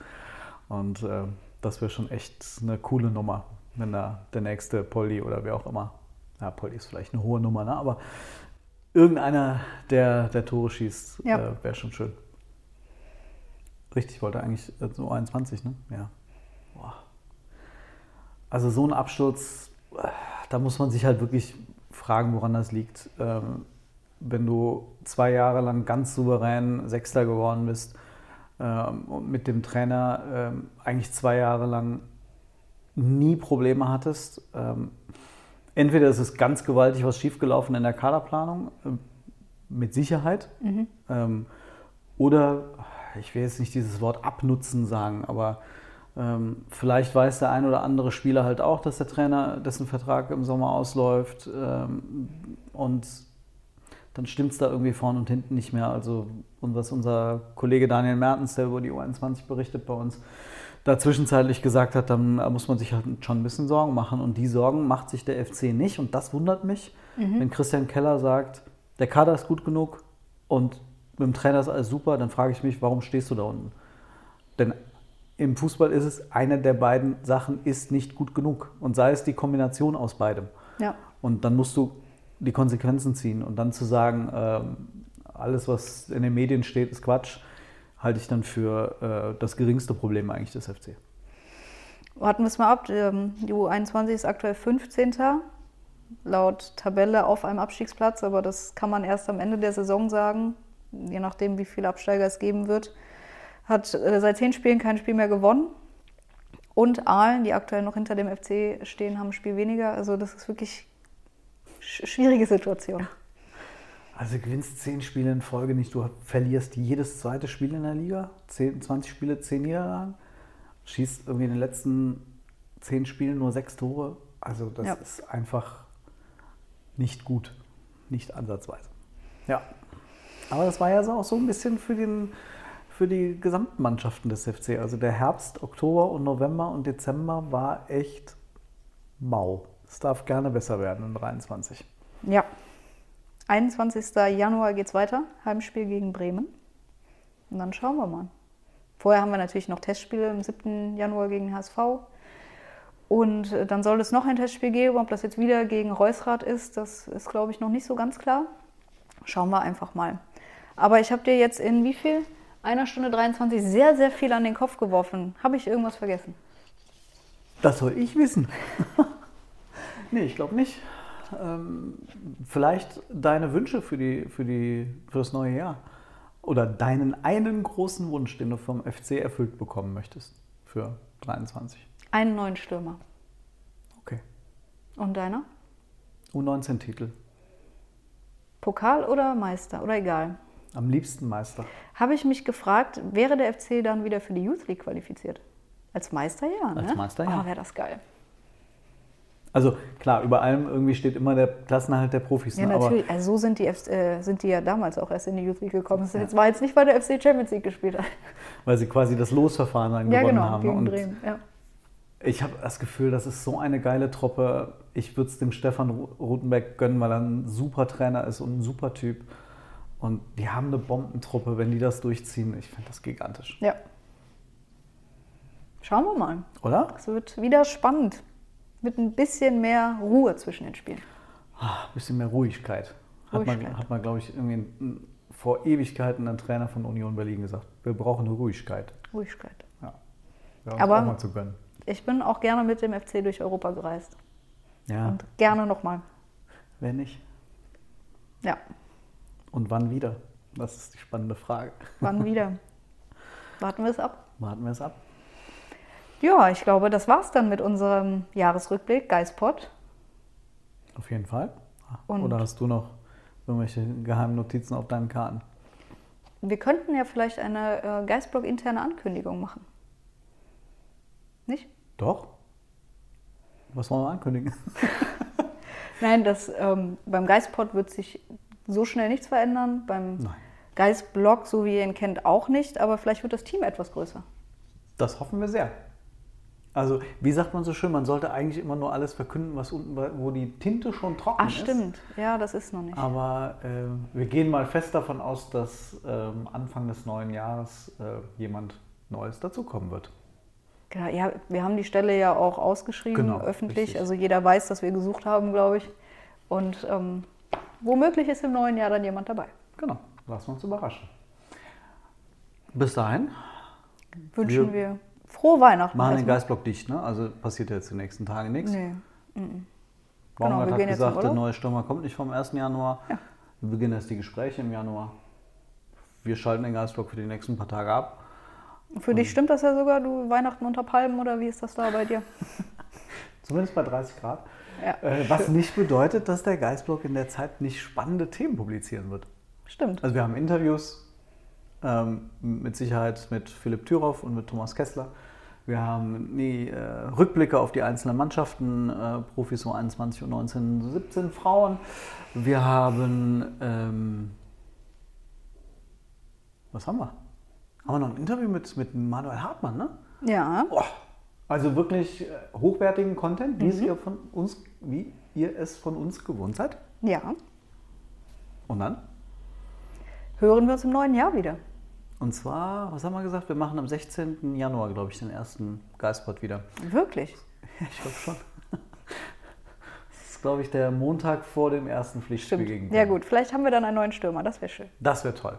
Und äh, das wäre schon echt eine coole Nummer, wenn da der nächste Polly oder wer auch immer, ja, Polly ist vielleicht eine hohe Nummer, ne? aber irgendeiner, der, der Tore schießt, Ja. äh, wäre schon schön. Richtig, wollte eigentlich äh, so 21, ne? Ja. Also so ein Absturz, äh, da muss man sich halt wirklich fragen, woran das liegt. Ähm, wenn du zwei Jahre lang ganz souverän Sechster geworden bist ähm, und mit dem Trainer ähm, eigentlich zwei Jahre lang nie Probleme hattest, entweder ist es ganz gewaltig was schiefgelaufen in der Kaderplanung, ähm, mit Sicherheit, ähm, oder ich will jetzt nicht dieses Wort abnutzen sagen, aber ähm, vielleicht weiß der ein oder andere Spieler halt auch, dass der Trainer, dessen Vertrag im Sommer ausläuft ähm, und dann stimmt es da irgendwie vorne und hinten nicht mehr. Also, und was unser Kollege Daniel Mertens, der über die U21 berichtet bei uns, da zwischenzeitlich gesagt hat, dann muss man sich halt schon ein bisschen Sorgen machen. Und die Sorgen macht sich der FC nicht. Und das wundert mich, wenn Christian Keller sagt, der Kader ist gut genug und mit dem Trainer ist alles super, dann frage ich mich, warum stehst du da unten? Denn im Fußball ist es, eine der beiden Sachen ist nicht gut genug. Und sei es die Kombination aus beidem. Ja. Und dann musst du die Konsequenzen ziehen. Und dann zu sagen, ähm, alles, was in den Medien steht, ist Quatsch, halte ich dann für äh, das geringste Problem eigentlich des FC. Warten wir es mal ab. Ähm, Die U21 ist aktuell 15. Laut Tabelle auf einem Abstiegsplatz, aber das kann man erst am Ende der Saison sagen, je nachdem, wie viele Absteiger es geben wird. Hat äh, seit zehn Spielen kein Spiel mehr gewonnen. Und Aalen, die aktuell noch hinter dem FC stehen, haben ein Spiel weniger. Also das ist wirklich sch schwierige Situation. Also du gewinnst zehn Spiele in Folge nicht, du verlierst jedes zweite Spiel in der Liga, 10, 20 Spiele, 10 Niederlagen, schießt irgendwie in den letzten zehn Spielen nur sechs Tore. Also das Ja. ist einfach nicht gut, nicht ansatzweise. Ja, aber das war ja so auch so ein bisschen für, den, für die gesamten Mannschaften des FC. Also der Herbst, Oktober und November und Dezember war echt mau. Es darf gerne besser werden in 23. Ja. 21. Januar geht's weiter. Heimspiel gegen Bremen. Und dann schauen wir mal. Vorher haben wir natürlich noch Testspiele am 7. Januar gegen HSV. Und äh, dann soll es noch ein Testspiel geben. Ob das jetzt wieder gegen Reusrath ist, das ist, glaube ich, noch nicht so ganz klar. Schauen wir einfach mal. Aber ich habe dir jetzt in wie viel? Einer Stunde 23 sehr, sehr viel an den Kopf geworfen. Habe ich irgendwas vergessen? Das soll ich wissen. <laughs> nee, ich glaube nicht. Ähm, vielleicht deine Wünsche für, die, für, die, für das neue Jahr. Oder deinen einen großen Wunsch, den du vom FC erfüllt bekommen möchtest für 23. Einen neuen Stürmer. Okay. Und deiner? U19-Titel. Pokal oder Meister? Oder egal. Am liebsten Meister. habe ich mich gefragt, wäre der FC dann wieder für die Youth League qualifiziert? Als Meister ja, ne? Als Meister, ja. Oh, wäre das geil. Also klar, über allem irgendwie steht immer der Klassenerhalt der Profis. Ja, ne? Natürlich. Also so sind die, äh, sind die ja damals auch erst in die Youth League gekommen. Das jetzt- war jetzt nicht, weil der FC Champions League gespielt hat. weil sie quasi das Losverfahren dann Ja, gewonnen genau, haben. gegen Und Bremen. Ja. Ich habe das Gefühl, das ist so eine geile Truppe. Ich würde es dem Stefan Ru- Rutenbeck gönnen, weil er ein super Trainer ist und ein super Typ. Und die haben eine Bombentruppe, wenn die das durchziehen. Ich finde das gigantisch. ja. Schauen wir mal. Oder? Es wird wieder spannend. Mit ein bisschen mehr Ruhe zwischen den Spielen. Ah, bisschen mehr Ruhigkeit. Hat man, hat man glaube ich, irgendwie ein- vor Ewigkeiten ein Trainer von Union Berlin gesagt. Wir brauchen Ruhigkeit. Ruhigkeit. Ja. Uns Aber- auch mal zu gönnen. Ich bin auch gerne mit dem FC durch Europa gereist. Ja, Und gerne nochmal. wenn nicht. Ja, Und wann wieder? Das ist die spannende Frage. wann wieder? <laughs> Warten wir es ab. Warten wir es ab. Ja, ich glaube, das war's dann mit unserem Jahresrückblick Geispot. Auf jeden Fall. Und- Oder hast du noch irgendwelche geheimen Notizen auf deinen Karten? Wir könnten ja vielleicht eine äh, Geistblog-interne Ankündigung machen. Nicht? Doch. Was wollen wir ankündigen? <laughs> Nein, das, ähm, beim Geistpod wird sich so schnell nichts verändern. Beim Nein. Geistblock, so wie ihr ihn kennt, auch nicht. Aber vielleicht wird das Team etwas größer. Das hoffen wir sehr. Also, wie sagt man so schön, man sollte eigentlich immer nur alles verkünden, was unten, wo die Tinte schon trocken Ach, ist. stimmt. Ja, das ist noch nicht. Aber äh, wir gehen mal fest davon aus, dass ähm, Anfang des neuen Jahres äh, jemand Neues dazukommen wird. Genau, ja, wir haben die Stelle ja auch ausgeschrieben, Genau, öffentlich. richtig. Also jeder weiß, dass wir gesucht haben, glaube ich. Und ähm, womöglich ist im neuen Jahr dann jemand dabei. Genau, lassen wir uns überraschen. Bis dahin Wünschen Wir wir, frohe Weihnachten. machen den erstmal. Geistblock dicht, ne? Also passiert jetzt die nächsten Tage nichts. Nee. Baumgart Genau, hat gesagt, der neue Stürmer kommt nicht vom 1. Januar. Wir beginnen erst die Gespräche im Januar. Wir schalten den Geistblock für die nächsten paar Tage ab. Für dich stimmt das ja sogar, du Weihnachten unter Palmen oder wie ist das da bei dir? <laughs> Zumindest bei 30 Grad. Ja. Äh, was nicht bedeutet, dass der Geistblock in der Zeit nicht spannende Themen publizieren wird. Stimmt. Also wir haben Interviews, ähm, mit Sicherheit mit Philipp Thüroff und mit Thomas Kessler. Wir haben die äh, Rückblicke auf die einzelnen Mannschaften, äh, Profis so 21 und 19, 17 Frauen. Wir haben, ähm, was haben wir? Haben wir noch ein Interview mit, mit Manuel Hartmann, ne? Ja. Boah, also wirklich äh, hochwertigen Content, wie, es ihr von uns, wie ihr es von uns gewohnt seid. Ja. Und dann? Hören wir uns im neuen Jahr wieder. Und zwar, was haben wir gesagt? Wir machen am 16. Januar, glaube ich, den ersten Geistpot wieder. Wirklich. <laughs> Ja, ich glaube schon. Das ist, glaube ich, der Montag vor dem ersten Pflichtspiel Stimmt. gegen Ja gut, vielleicht haben wir dann einen neuen Stürmer, das wäre schön. Das wäre toll.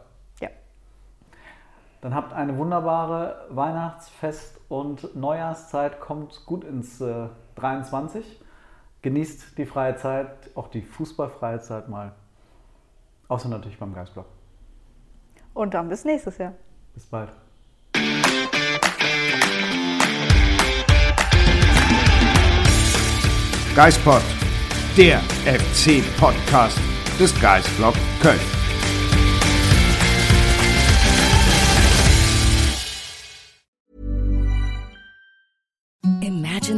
Dann habt eine wunderbare Weihnachtsfest- und Neujahrszeit. Kommt gut ins äh, 23. Genießt die freie Zeit, auch die fußballfreie Zeit mal. Außer natürlich beim Geistblock. Und dann bis nächstes Jahr. Bis bald. Geistpod, der FC-Podcast des Geistblog Köln.